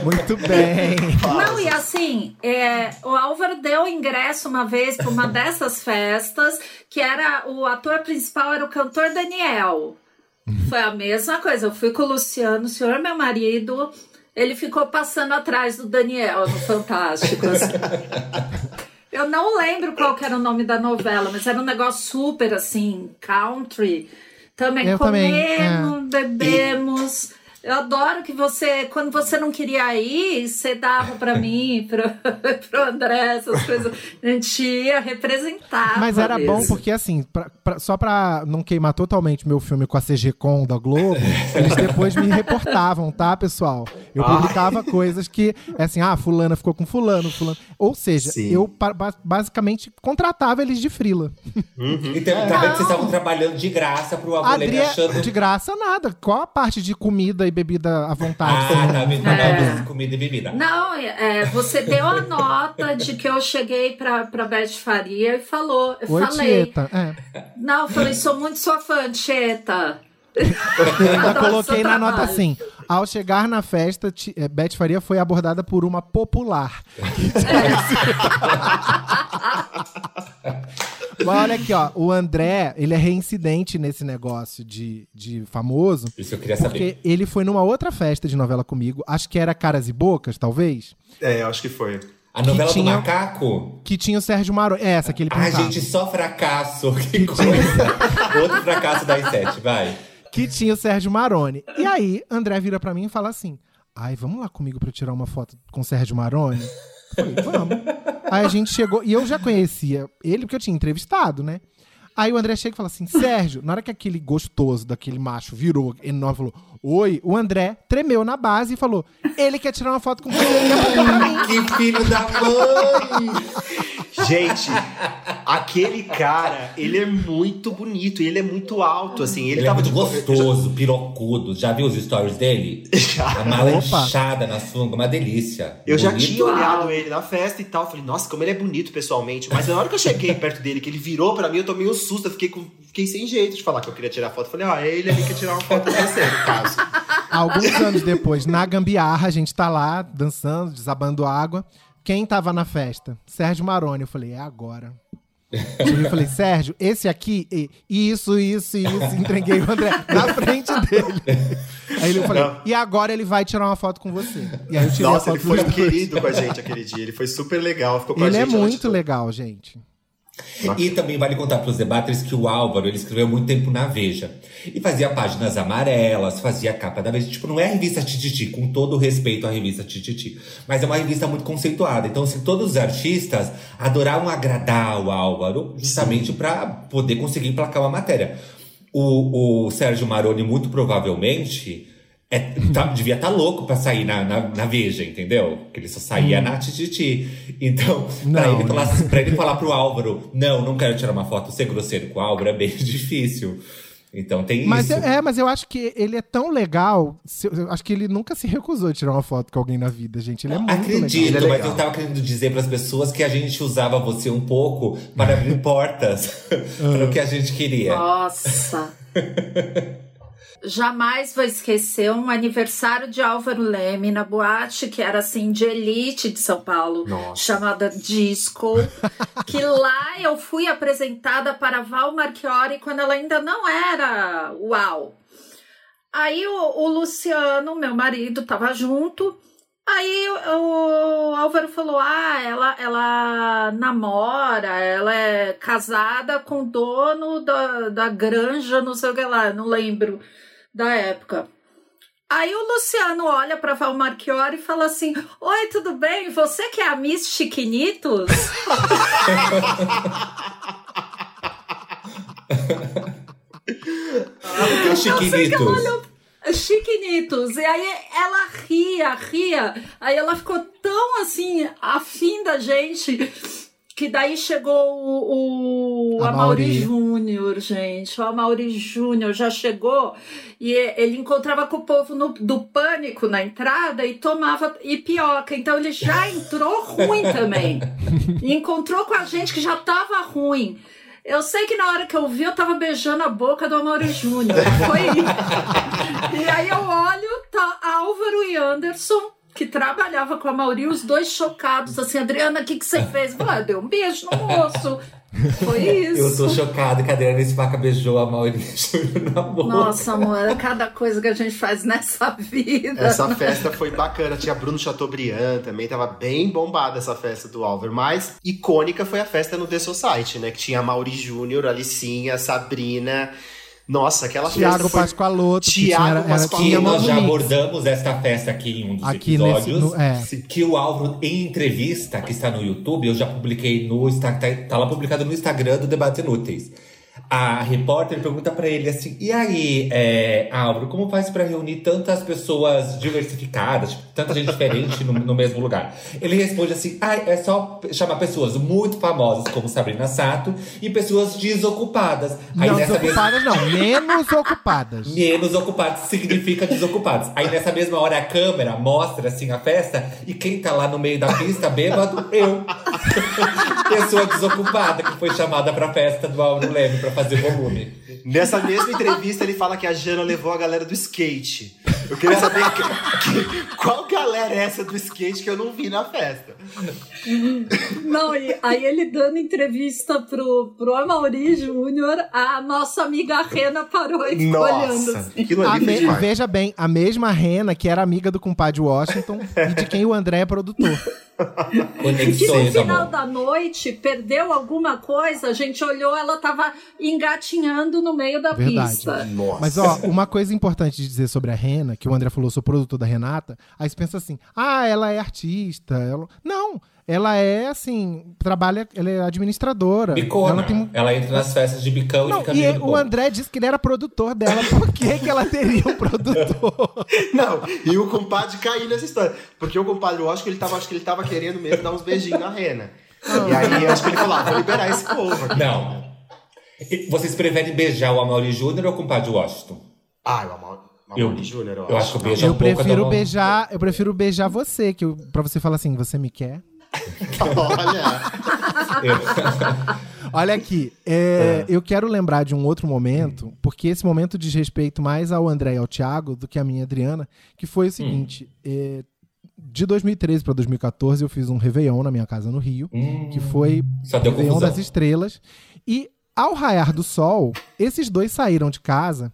Muito bem. Não, e assim, é, o Álvaro deu ingresso uma vez para uma dessas festas, que era o ator principal era o cantor Daniel. Foi a mesma coisa. Eu fui com o Luciano, o senhor meu marido, ele ficou passando atrás do Daniel no Fantástico. assim. Eu não lembro qual que era o nome da novela, mas era um negócio super assim, country. Também Eu também, comemos, bebemos. Eu adoro que você, quando você não queria ir, você dava pra mim, pro, pro André, essas coisas. A gente ia representar. Mas era bom porque, assim, pra- pra- só pra não queimar totalmente meu filme com a CG Com da Globo, eles depois me reportavam, tá, pessoal? Eu Ah. publicava coisas que, assim, ah, fulana ficou com fulano, fulano. Ou seja, Sim. eu pa- ba- basicamente contratava eles de frila. Então, tá vendo que vocês estavam trabalhando de graça pro avô Leme Adria, achando. de graça, nada. Qual a parte de comida e bebida à vontade? Ah, tá vendo? É. Comida e bebida. Não, é, você deu a nota de que eu cheguei pra, pra Beth Faria e falou. Eu Oi, falei. Tieta. É. Não, eu falei, sou muito sua fã, Tieta. Eu ainda coloquei na nota assim. Ao chegar na festa, Ti- eh, Beth Faria foi abordada por uma popular. Mas olha aqui, ó. O André, ele é reincidente nesse negócio de, de famoso. Isso eu queria Porque saber. ele foi numa outra festa de novela comigo. Acho que era Caras e Bocas, talvez. É, eu acho que foi. A novela tinha- do macaco? Que tinha o Sérgio Maro. É essa que ele Ai, pintava. gente, só fracasso. Que coisa. Outro fracasso das sete, vai. Que tinha o Sérgio Maroni. E aí, André vira pra mim e fala assim: Ai, vamos lá comigo eu tirar uma foto com o Sérgio Maroni? Falei, vamos. Aí a gente chegou, e eu já conhecia ele porque eu tinha entrevistado, né? Aí o André chega e fala assim: Sérgio, na hora que aquele gostoso daquele macho virou enorme, falou: Oi, o André tremeu na base e falou: Ele quer tirar uma foto com você. Que filho da mãe! Gente, aquele cara, ele é muito bonito e ele é muito alto, assim. Ele, Ele, é tava muito de gostoso, pirocudo. Já viu os stories dele? A mala inchada na sunga, uma delícia. Eu já Bonito. tinha olhado ele na festa e tal. Falei, nossa, como ele é bonito pessoalmente. Mas na hora que eu cheguei perto dele, que ele virou pra mim, eu tomei um susto. Eu fiquei, com- fiquei sem jeito de falar que eu queria tirar foto. Falei, ah, é ele ali que quer tirar uma foto com você, no caso. Alguns anos depois, na gambiarra, a gente tá lá dançando, desabando água. Quem tava na festa? Sérgio Maroni. Eu falei, é agora. Eu falei, Sérgio, esse aqui, isso, isso, isso. Entreguei o André na frente dele. Aí eu falei, Não. e agora ele vai tirar uma foto com você. E aí eu tirei Nossa, a ele foto foi dos um querido com a gente aquele dia. Ele foi super legal, ficou com a Ele gente. é a noite muito toda. legal, gente. E também vale contar para os debaters que o Álvaro ele escreveu muito tempo na Veja. E fazia páginas amarelas, fazia capa da Veja. Tipo, não é a revista Tititi, com todo o respeito à revista Tititi. Mas é uma revista muito conceituada. Então, assim, todos os artistas adoravam agradar o Álvaro, justamente para poder conseguir emplacar uma matéria. O, o Sérgio Maroni, muito provavelmente, é, tá- devia estar louco pra sair na, na, na Veja, entendeu? Porque ele só saía na Tititi. Então, pra, Não, ele né? falar, pra ele falar pro Álvaro, não, não quero tirar uma foto, ser grosseiro com o Álvaro é bem difícil. Então tem Mas isso. eu- é, mas eu acho que ele é tão legal. se- Eu acho que ele nunca se recusou a tirar uma foto com alguém na vida, gente. Ele é muito Acredito, legal. Ele é mas legal. eu tava querendo dizer pras pessoas que a gente usava você um pouco para abrir portas para o que a gente queria. Nossa. Jamais vou esquecer um aniversário de Álvaro Leme na boate que era assim de elite de São Paulo, Nossa. chamada Disco, que lá eu fui apresentada para Val Marchiori quando ela ainda não era uau. Aí o, o Luciano, meu marido, tava junto. Aí o, o Álvaro falou: Ah, ela, ela namora, ela é casada com o dono da, da granja, não sei o que lá, não lembro da época. Aí o Luciano olha para Val Marchiori e fala assim: Oi, tudo bem? Você que é a Miss Chiquinitos? Ah, Ah, chiquinitos. Chiquinitos. E aí ela ria, ria. Aí ela ficou tão assim, afim da gente, que daí chegou o, o Amaury. Júnior, gente. O Amaury Júnior já chegou e ele encontrava com o povo no- do pânico na entrada e tomava ipioca. Então ele já entrou ruim também. E encontrou com a gente que já tava ruim. Eu sei que na hora que eu vi, eu tava beijando a boca do Amaury Júnior. Foi isso. E aí eu olho, tá Álvaro e Anderson, que trabalhava com a Mauri, os dois chocados, assim, Adriana, o que, que você fez? Falei, ah, deu um beijo no moço. Foi isso. Eu tô chocado que a Adriana Spaca beijou a Maurício na boca. Nossa, amor, é cada coisa que a gente faz nessa vida. Essa festa foi bacana. Tinha Bruno Chateaubriand também. Tava bem bombada essa festa do Álvaro. Mas icônica foi a festa no The Society, né? Que tinha a Mauri Júnior, Alicinha, Sabrina. Nossa, aquela Tiago festa. Pascoaloto, tinha, era, era, Pascoaloto. nós já abordamos esta festa aqui em um dos Aqui nesse. episódios. no- é. Que o Álvaro, em entrevista que está no YouTube, eu já publiquei no Instagram, tá, tá lá publicado no Instagram do Debates Inúteis. A repórter pergunta pra ele assim: e aí, é, Álvaro, como faz pra reunir tantas pessoas diversificadas, tipo, tanta gente diferente no, no mesmo lugar? Ele responde assim: ah, é só chamar pessoas muito famosas como Sabrina Sato e pessoas desocupadas. Aí Não, nessa mesma- desocupadas não, menos ocupadas. Menos ocupados significa desocupados. Aí nessa mesma hora a câmera mostra assim a festa e quem tá lá no meio da pista bêbado, eu. Pessoa desocupada que foi chamada pra festa do Álvaro Leme pra fazer volume. Nessa mesma entrevista, ele fala que a Jana levou a galera do skate. Eu queria saber que- que- qual galera é essa do skate que eu não vi na festa. Não, e aí ele dando entrevista pro, pro Amaury Júnior, a nossa amiga Rena parou e ficou olhando Nossa, assim. aquilo A ali foi me- veja bem, a mesma Rena que era amiga do compadre Washington e de quem o André é produtor. Que no final amor. da noite perdeu alguma coisa, a gente olhou, ela tava engatinhando no meio da Verdade. pista. Nossa. Mas, ó, uma coisa importante de dizer sobre a Rena, que o André falou, sou produtor da Renata, aí você pensa assim, ah, ela é artista. ela- Não, ela é, assim, trabalha, ela é administradora. Bicona. Ela Ela, tem... entra nas festas de bicão Não, e fica e o. André disse que ele era produtor dela. Por que, que ela teria um produtor? Não, e o compadre caiu nessa história. Porque o compadre, eu acho que ele tava, acho que ele tava querendo mesmo dar uns beijinhos na Rena. E aí eu acho que ele falou: ah, vou liberar esse povo. aqui. Não. Vocês preferem beijar o Amaury Júnior ou o compadre Washington? Ah, o Amor, Eu- Júnior, eu acho que o beijo- Eu um da prefiro mão. beijar, eu prefiro beijar você, que eu, pra você falar assim, você me quer? Olha. Eu- Olha aqui, é, eu quero lembrar de um outro momento, porque esse momento diz respeito mais ao André e ao Thiago do que a minha Adriana, que foi o seguinte: é, de 2013 para 2014 eu fiz um Réveillon na minha casa no Rio, Hum, que foi Só Réveillon das Estrelas. E ao raiar do sol, esses dois saíram de casa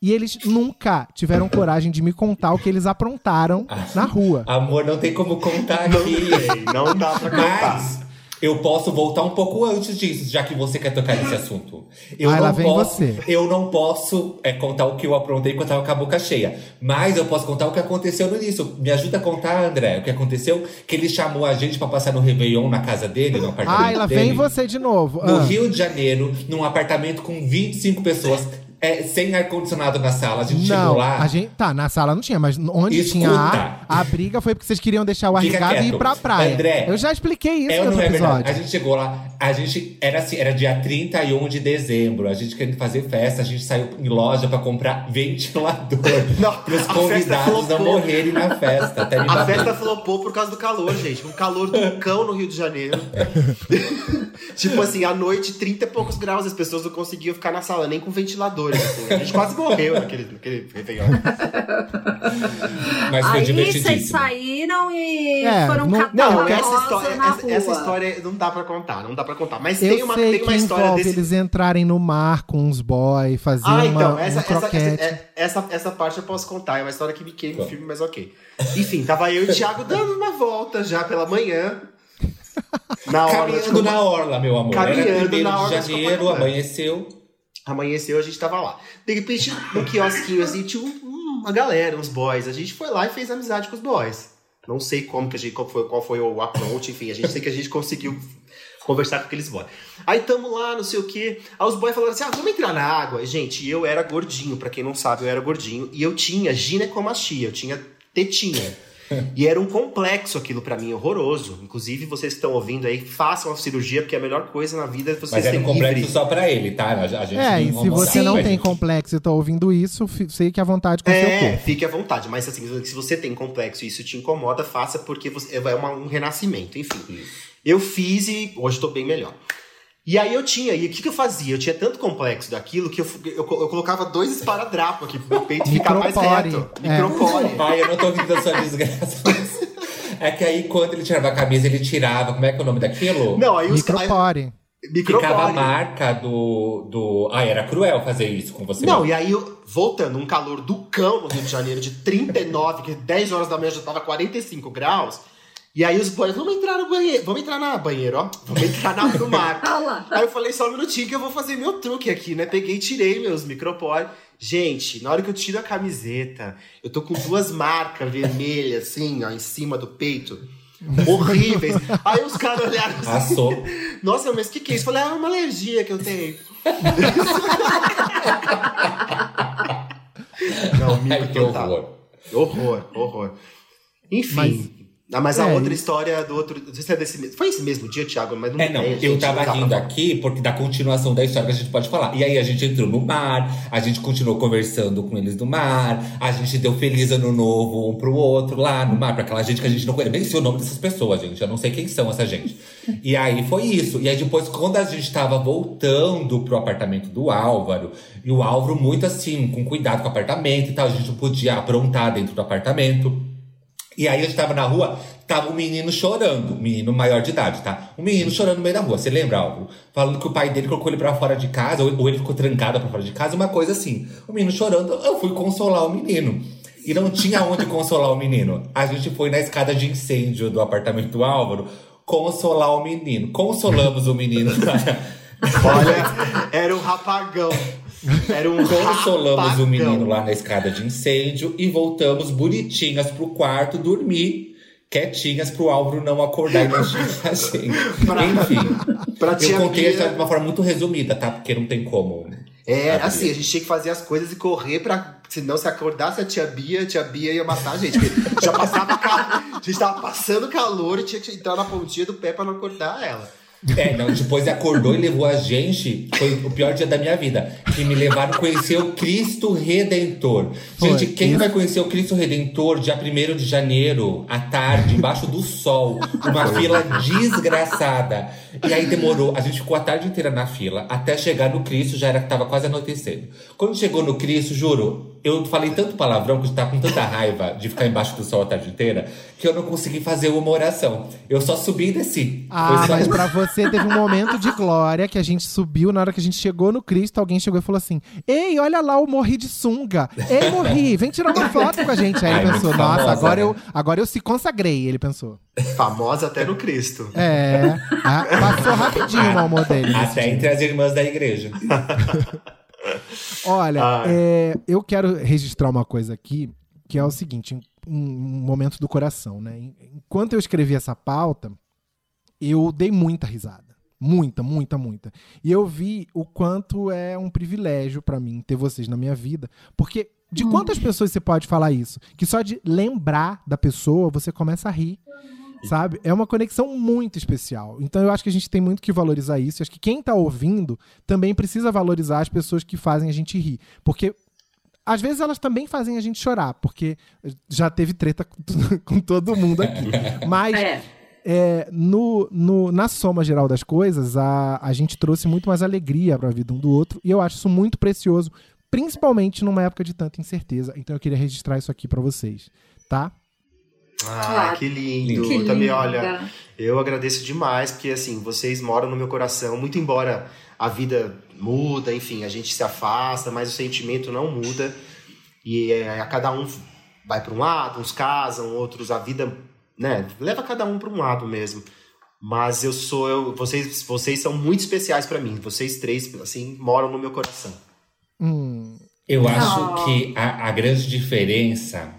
e eles nunca tiveram coragem de me contar o que eles aprontaram na rua. Amor, não tem como contar Não aqui. tem, não dá pra contar. Mas eu posso voltar um pouco antes disso, já que você quer tocar nesse assunto. Eu Vai, não lá vem posso, você. Eu não posso é, contar o que eu aprontei quando eu tava com a boca cheia. Mas eu posso contar o que aconteceu no início. Me ajuda a contar, André, o que aconteceu? Que ele chamou a gente pra passar no Réveillon na casa dele, no apartamento Ai, lá dele. vem você de novo. No Ah. Rio de Janeiro, num apartamento com 25 pessoas, é, sem ar-condicionado na sala. A gente Não, chegou lá. a gente. Tá, na sala não tinha, mas onde Escuta. tinha ar, a briga foi porque vocês queriam deixar o ar ligado e ir pra praia. André, eu já expliquei isso É no ou não é verdade? A gente chegou lá, a gente era assim, era dia 31 de dezembro. A gente querendo fazer festa, a gente saiu em loja pra comprar ventilador. Não, pros convidados não morrerem na festa. A bater. festa flopou por causa do calor, gente. Um calor do cão no Rio de Janeiro. tipo assim, à noite, 30 e poucos graus, as pessoas não conseguiam ficar na sala, nem com ventiladores. assim. A gente quase morreu naquele, naquele Réveillon. Mas foi Aí vocês saíram e É, foram não- catar não, essa história, na essa, rua. essa história não dá pra contar, não dá pra contar. Mas Eu tem uma, sei tem uma história desse. eles entrarem no mar com uns boy, fazer Ah, uma, então, um essa, essa, croquete. essa, é- essa, essa parte eu posso contar. É uma história que me queima no filme, mas ok. Enfim, tava eu e o Thiago dando uma volta já pela manhã. Na Caminhando na orla, meu amor. Caminhando na orla de janeiro, amanheceu. Amanheceu, a gente tava lá. De repente, no quiosquinho, assim, tinha um- uma galera, uns boys. A gente foi lá e fez amizade com os boys. Não sei como que a gente, qual foi, qual foi o approach, enfim, a gente sei que a gente conseguiu conversar com aqueles boys. Aí tamo lá, não sei o quê. Aí os boys falaram assim: ah, vamos entrar na água. E, gente, eu era gordinho, pra quem não sabe, eu era gordinho. E eu tinha ginecomastia, eu tinha tetinha. E era um complexo aquilo pra mim, horroroso. Inclusive, vocês que estão ouvindo aí, façam a cirurgia, porque a melhor coisa na vida é você Mas ser era um complexo livre. só pra ele, tá? A gente É, e se você não tem complexo e tá ouvindo isso, fi- sei que à vontade com o seu É, corpo. fique à vontade. Mas assim, se você tem complexo e isso te incomoda, faça porque você, é uma- um renascimento. Enfim, eu fiz e hoje tô bem melhor. E aí eu tinha, e o que, que eu fazia? Eu tinha tanto complexo daquilo que eu, eu, eu colocava dois esparadrapos aqui pro meu peito ficar mais Micropore. reto. É. Micropore. Ai, eu não tô ouvindo da sua desgraça. É que aí, quando ele tirava a camisa, ele tirava. Como é que é o nome daquilo? Não, aí os Micropore. aí- micropore. Ficava a marca do, do. Ai, era cruel fazer isso com você. Não, mesmo. e aí, eu, voltando, um calor do cão no Rio de Janeiro de 39, que 10 horas da manhã já tava 45 graus. E aí os boys, vamos entrar no banheiro, vamos entrar na banheiro, ó. Vamos entrar na, no mar. Lá. Aí eu falei, só um minutinho que eu vou fazer meu truque aqui, né? Peguei e tirei meus micropore. Gente, na hora que eu tiro a camiseta, eu tô com duas marcas vermelhas, assim, ó, em cima do peito. Horríveis. Aí os caras olharam assim. Assou. Nossa, mas o que, que é isso? Eu falei, ah, é uma alergia que eu tenho. Não, mico total. horror. Horror, horror. Enfim. Mas- Ah, mas a É, outra e- história do outro. Não sei se é desse mesmo. Foi esse mesmo dia, Thiago, mas não É, não, tem, eu tava rindo pra- aqui porque da continuação da história que a gente pode falar. E aí a gente entrou no mar, a gente continuou conversando com eles no mar, a gente deu feliz ano novo um pro outro lá no mar, pra aquela gente que a gente não conhece. Nem sei o nome dessas pessoas, gente. Eu não sei quem são essa gente. E aí foi isso. E aí depois, quando a gente tava voltando pro apartamento do Álvaro, e o Álvaro muito assim, com cuidado com o apartamento e tal, a gente não podia aprontar dentro do apartamento. E aí a gente tava na rua, tava um menino chorando, um menino maior de idade, tá? Um menino chorando no meio da rua, você lembra, Álvaro? Falando que o pai dele colocou ele pra fora de casa, ou ele ficou trancado pra fora de casa, uma coisa assim. O menino chorando, eu fui consolar o menino. E não tinha onde consolar o menino. A gente foi na escada de incêndio do apartamento do Álvaro consolar o menino. Consolamos o menino. Olha, era um rapagão. Era um Consolamos o menino lá na escada de incêndio e voltamos bonitinhas pro quarto dormir, quietinhas pro Álvaro não acordar e não xingar a gente. Pra- Enfim, Pra eu contei Bia- de uma forma muito resumida, tá? Porque não tem como. É, abrir. assim, a gente tinha que fazer as coisas e correr pra. Senão, se acordasse a tia Bia, a tia Bia ia matar a gente. Já passava. A gente tava passando calor e tinha que entrar na pontinha do pé pra não acordar ela. É, não, depois acordou e levou a gente. Foi o pior dia da minha vida. Que me levaram a conhecer o Cristo Redentor. Gente, Foi, quem isso. vai conhecer o Cristo Redentor dia 1 de janeiro, à tarde, embaixo do sol? Uma fila desgraçada. E aí demorou. A gente ficou a tarde inteira na fila. Até chegar no Cristo, já era que tava quase anoitecendo. Quando chegou no Cristo, juro, eu falei tanto palavrão que eu tava com tanta raiva de ficar embaixo do sol a tarde inteira que eu não consegui fazer uma oração. Eu só subi e desci. Ah, só mas pra você teve um momento de glória que a gente subiu, na hora que a gente chegou no Cristo, alguém chegou e falou assim: Ei, olha lá o Morri de sunga. Ei, Morri, vem tirar uma foto com a gente. Aí Ai, ele pensou, muito nossa, famosa, agora, né? eu, agora eu se consagrei, ele pensou. Famosa até no Cristo. É, passou rapidinho o amor dele. Até dia. entre as irmãs da igreja. Olha, Ah. é, eu quero registrar uma coisa aqui, que é o seguinte, um, um momento do coração, né? Enquanto eu escrevi essa pauta, eu dei muita risada. Muita, muita, muita. E eu vi o quanto é um privilégio pra mim ter vocês na minha vida. Porque de quantas pessoas você pode falar isso? Que só de lembrar da pessoa, você começa a rir. Sabe? É uma conexão muito especial. Então eu acho que a gente tem muito que valorizar isso. Eu acho que quem tá ouvindo também precisa valorizar as pessoas que fazem a gente rir. Porque às vezes elas também fazem a gente chorar, porque já teve treta com com todo mundo aqui. Mas É. é, no, no- na soma geral das coisas, a, a gente trouxe muito mais alegria para a vida um do outro, e eu acho isso muito precioso, principalmente numa época de tanta incerteza. Então eu queria registrar isso aqui para vocês, tá? Ah, Ah, que lindo. Que Também, linda. olha, eu agradeço demais, porque assim, vocês moram no meu coração, muito embora a vida muda, enfim, a gente se afasta, mas o sentimento não muda. E é, a cada um vai para um lado, uns casam, outros a vida, né, leva cada um para um lado mesmo. Mas eu sou eu, vocês, vocês são muito especiais para mim. Vocês três assim moram no meu coração. Hum, Eu acho que a, a grande diferença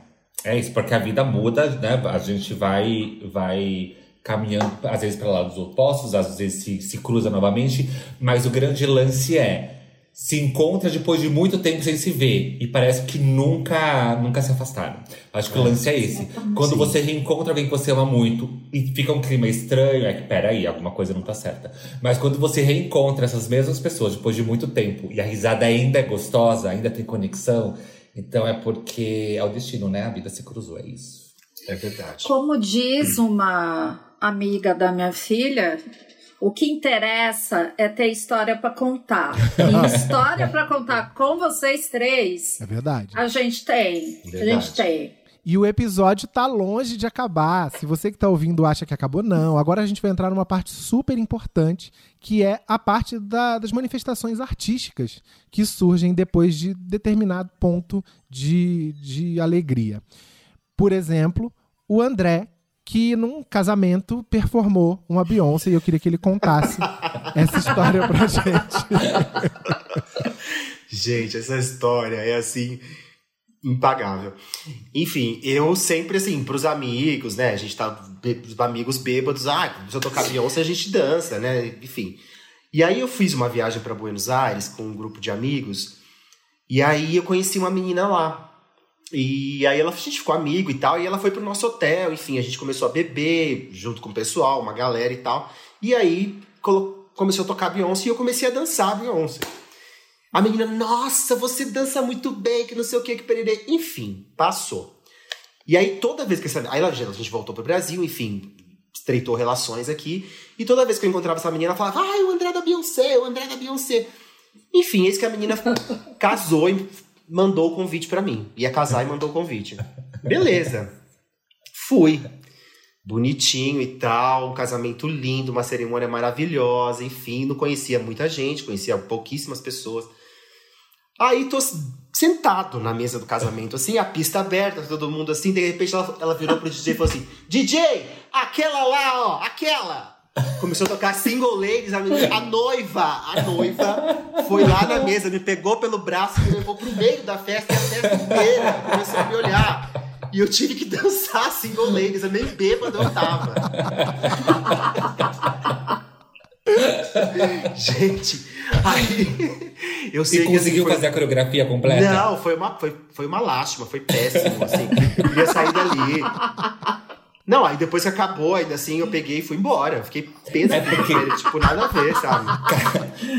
é isso, porque a vida muda, né? A gente vai, vai caminhando, às vezes para lados opostos, às vezes se, se cruza novamente, mas o grande lance é se encontra depois de muito tempo sem se ver e parece que nunca nunca se afastaram. Acho que o lance é esse. Quando Sim. você reencontra alguém que você ama muito e fica um clima estranho, é que peraí, alguma coisa não tá certa. Mas quando você reencontra essas mesmas pessoas depois de muito tempo e a risada ainda é gostosa, ainda tem conexão, então é porque é o destino, né? A vida se cruzou, é isso. É verdade. Como diz uma amiga da minha filha, o que interessa é ter história para contar. E história para contar com vocês três, É verdade. a gente tem. A Verdade. gente tem. E o episódio tá longe de acabar. Se você que tá ouvindo acha que acabou, não. Agora a gente vai entrar numa parte super importante, que é a parte da- das manifestações artísticas que surgem depois de determinado ponto de, de alegria. Por exemplo, o André, que num casamento performou uma Beyoncé, e eu queria que ele contasse essa história pra gente. Gente, essa história é assim impagável. Enfim, eu sempre assim, pros amigos, né? A gente tá os amigos bêbados, ah, se eu tocar Beyoncé, a gente dança, né? Enfim. E aí eu fiz uma viagem para Buenos Aires com um grupo de amigos, e aí eu conheci uma menina lá. E aí ela, a gente ficou amigo e tal, e ela foi pro nosso hotel, enfim, a gente começou a beber junto com o pessoal, uma galera e tal. E aí começou a tocar Beyoncé e eu comecei a dançar Beyoncé. A menina, nossa, você dança muito bem, que não sei o que, que pererê. Enfim, passou. E aí, toda vez que essa. Aí a gente voltou pro Brasil, enfim, estreitou relações aqui. E toda vez que eu encontrava essa menina, ela falava, ai, o André da Beyoncé, o André da Beyoncé. Enfim, eis que a menina casou e mandou o convite pra mim. Ia casar e mandou o convite. Beleza. Fui. Bonitinho e tal, um casamento lindo, uma cerimônia maravilhosa, enfim, não conhecia muita gente, conhecia pouquíssimas pessoas. Aí tô sentado na mesa do casamento, assim, a pista aberta, todo mundo assim, de repente ela, ela virou pro DJ e falou assim: DJ, aquela lá, ó, aquela! Começou a tocar single ladies, a, a noiva, a noiva foi lá na mesa, me pegou pelo braço, me levou pro meio da festa e a festa inteira começou a me olhar. E eu tive que dançar single ladies, eu nem bêbado eu tava. Gente, aí eu sei E que assim, conseguiu foi- fazer a coreografia completa? não, foi uma, foi, foi uma lástima, foi péssimo, assim. Queria sair dali. Não, aí depois que acabou, ainda assim, eu peguei e fui embora. Fiquei peso, É porque- tipo, nada a ver, sabe?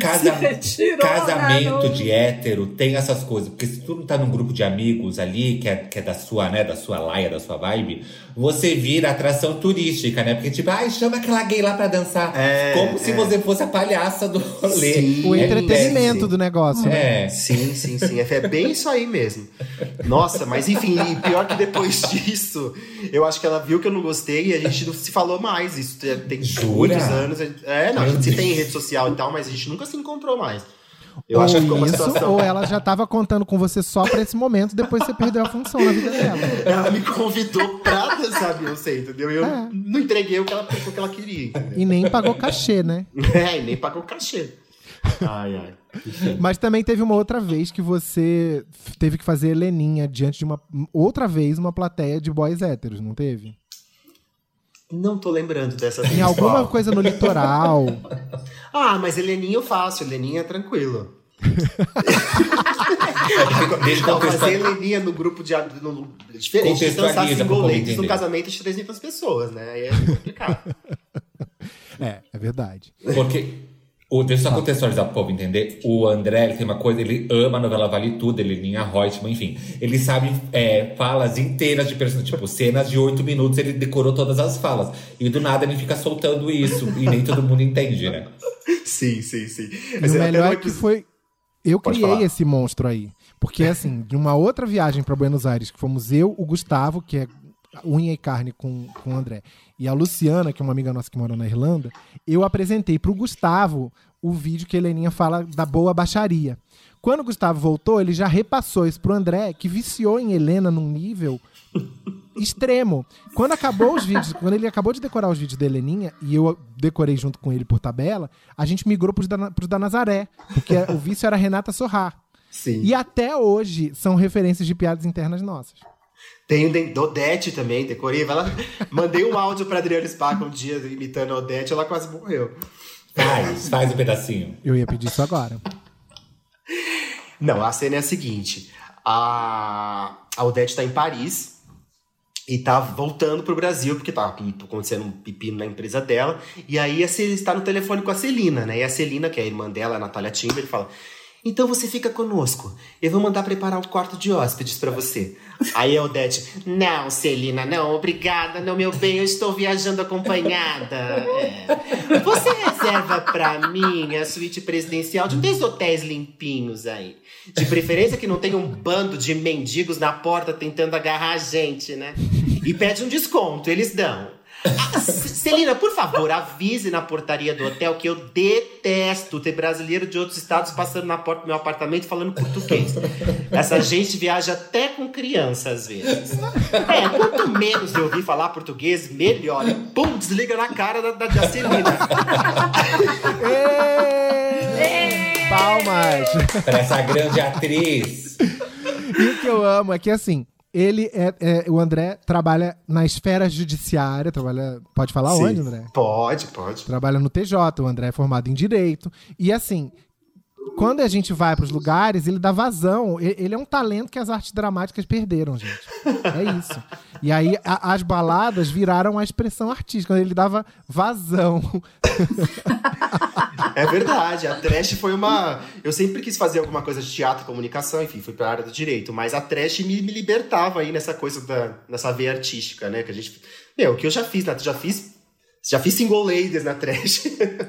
Casa- Se retirou, casamento né, de hétero tem essas coisas. Porque se tu não tá num grupo de amigos ali, que é, que é da sua, né, da sua laia, da sua vibe, você vira atração turística, né? Porque tipo, ai, chama aquela gay lá pra dançar. É, Como se é. você fosse a palhaça do rolê. Sim. O É entretenimento péssimo. do negócio, né? É. Sim, sim, sim. É é bem isso aí mesmo. Nossa, mas enfim, pior que depois disso, eu acho que ela viu que eu não gostei e a gente não se falou mais. Isso tem- Jura? muitos anos. É, não, a gente se tem rede social e tal, mas a gente nunca se encontrou mais. Eu ou acho que ficou uma situação. ou ela já tava contando com você só pra esse momento, depois você perdeu a função na vida dela. Ela me convidou pra dançar Beyoncé, entendeu? Eu É. não entreguei o que ela, o que ela queria, entendeu? E nem pagou cachê, né? É, e nem pagou cachê. Ai, ai. Mas também teve uma outra vez que você teve que fazer Heleninha diante de uma. Outra vez, uma plateia de boys héteros, não teve? Não tô lembrando dessa vez. Em alguma qual. coisa no litoral. Ah, mas Heleninha eu faço, Heleninha é tranquilo. Deixa eu fazer contextualizar. Heleninha no grupo de. No, é diferente de dançar single ladies num casamento de 300 pessoas, né? Aí é complicado. É, é verdade. Porque. O, deixa eu só contextualizar pro povo entender. O André ele tem uma coisa, ele ama a novela Vale Tudo, ele linha Reutemann, enfim. Ele sabe é, falas inteiras de personagens, tipo, cenas de oito minutos, ele decorou todas as falas. E do nada ele fica soltando isso, e nem todo mundo entende, né? sim, sim, sim. Mas o melhor é que foi. Eu Pode criei falar. esse monstro aí. Porque, assim, de uma outra viagem pra Buenos Aires, que fomos eu, o Gustavo, que é unha e carne com, com o André, e a Luciana, que é uma amiga nossa que mora na Irlanda, eu apresentei pro Gustavo o vídeo que a Heleninha fala da boa baixaria. Quando o Gustavo voltou, ele já repassou isso pro André, que viciou em Helena num nível extremo. Quando acabou os vídeos, quando ele acabou de decorar os vídeos da Heleninha, e eu decorei junto com ele por tabela, a gente migrou pros da, pros da Nazaré, porque o vício era Renata Sorrar. Sim. E até hoje são referências de piadas internas nossas. Tem o Odete também, decorei. Ela... Mandei um áudio pra Adriana Spaca um dia imitando a Odete, ela quase morreu. Faz, faz um pedacinho. Eu ia pedir isso agora. Não, a cena é a seguinte. A, a Odete tá em Paris e tá voltando pro Brasil, porque tá acontecendo um pepino na empresa dela. E aí a Celina está no telefone com a Celina, né? E a Celina, que é a irmã dela, a Natália Timber, fala: Então você fica conosco. Eu vou mandar preparar um quarto de hóspedes para você. Aí a Odete: Não, Celina, não, obrigada, não, meu bem, eu estou viajando acompanhada. É. Você reserva para mim a suíte presidencial de um desses hotéis limpinhos aí. De preferência que não tenha um bando de mendigos na porta tentando agarrar a gente, né? E pede um desconto, eles dão. Ah, Celina, por favor, avise na portaria do hotel que eu detesto ter brasileiro de outros estados passando na porta do meu apartamento falando português. Essa gente viaja até com criança às vezes. É, quanto menos eu ouvir falar português, melhor. E pum, desliga na cara da, da, da Celina. Palmas! Para essa grande atriz. E o que eu amo é que, assim, ele é, é, o André trabalha na esfera judiciária, trabalha, pode falar Sim. onde, André? Pode, pode. Trabalha no TJ, o André é formado em direito. E assim, quando a gente vai pros lugares, ele dá vazão. Ele é um talento que as artes dramáticas perderam, gente. É isso. E aí a- as baladas viraram a expressão artística, ele dava vazão. É verdade, a trash foi uma. Eu sempre quis fazer alguma coisa de teatro, comunicação, enfim, fui pra área do direito, mas a trash me, me libertava aí nessa coisa da nessa veia artística, né? Que a gente. Meu, o que eu já fiz, né? Já fiz. Já fiz single ladies na trash.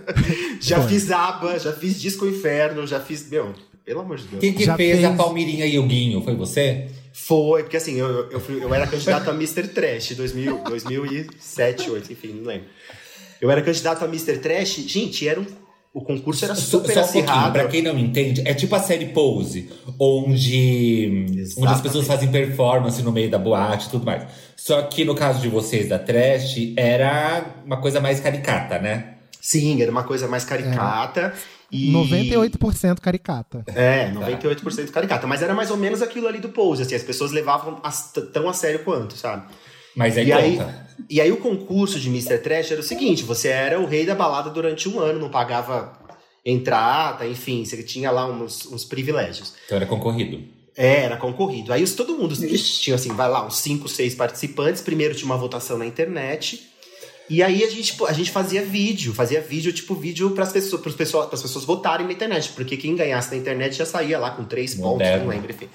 já Foi. fiz aba, já fiz disco inferno, já fiz. Meu, pelo amor de Deus. Quem que Já fez, a fez- Palmirinha e o Guinho? Foi você? Foi, porque assim, eu, eu, fui- eu era candidato a Mr. Trash 2000, 2007, 2008, enfim, não lembro. Eu era candidato a Mr. Trash, gente, era um, o concurso era Só- super Só um pouquinho, acirrado. pra quem não entende, é tipo a série Pose, onde, onde as pessoas fazem performance no meio da boate e tudo mais. Só que no caso de vocês da Trash, era uma coisa mais caricata, né? Sim, era uma coisa mais caricata. E... 98% caricata. É, 98% caricata. Mas era mais ou menos aquilo ali do pose, assim, as pessoas levavam as- tão a sério quanto, sabe? Mas aí E aí, conta. e aí o concurso de Mr. Trash era o seguinte: você era o rei da balada durante um ano, não pagava entrada, enfim, você tinha lá uns, uns privilégios. Então era concorrido. É, era concorrido. Aí os, todo mundo tinha assim, vai lá, uns 5, 6 participantes. Primeiro tinha uma votação na internet. E aí a gente, a gente fazia vídeo, fazia vídeo, tipo, vídeo para as pessoas, pessoas, pras pessoas votarem na internet. Porque quem ganhasse na internet já saía lá com três pontos, Moderno. não lembro, enfim.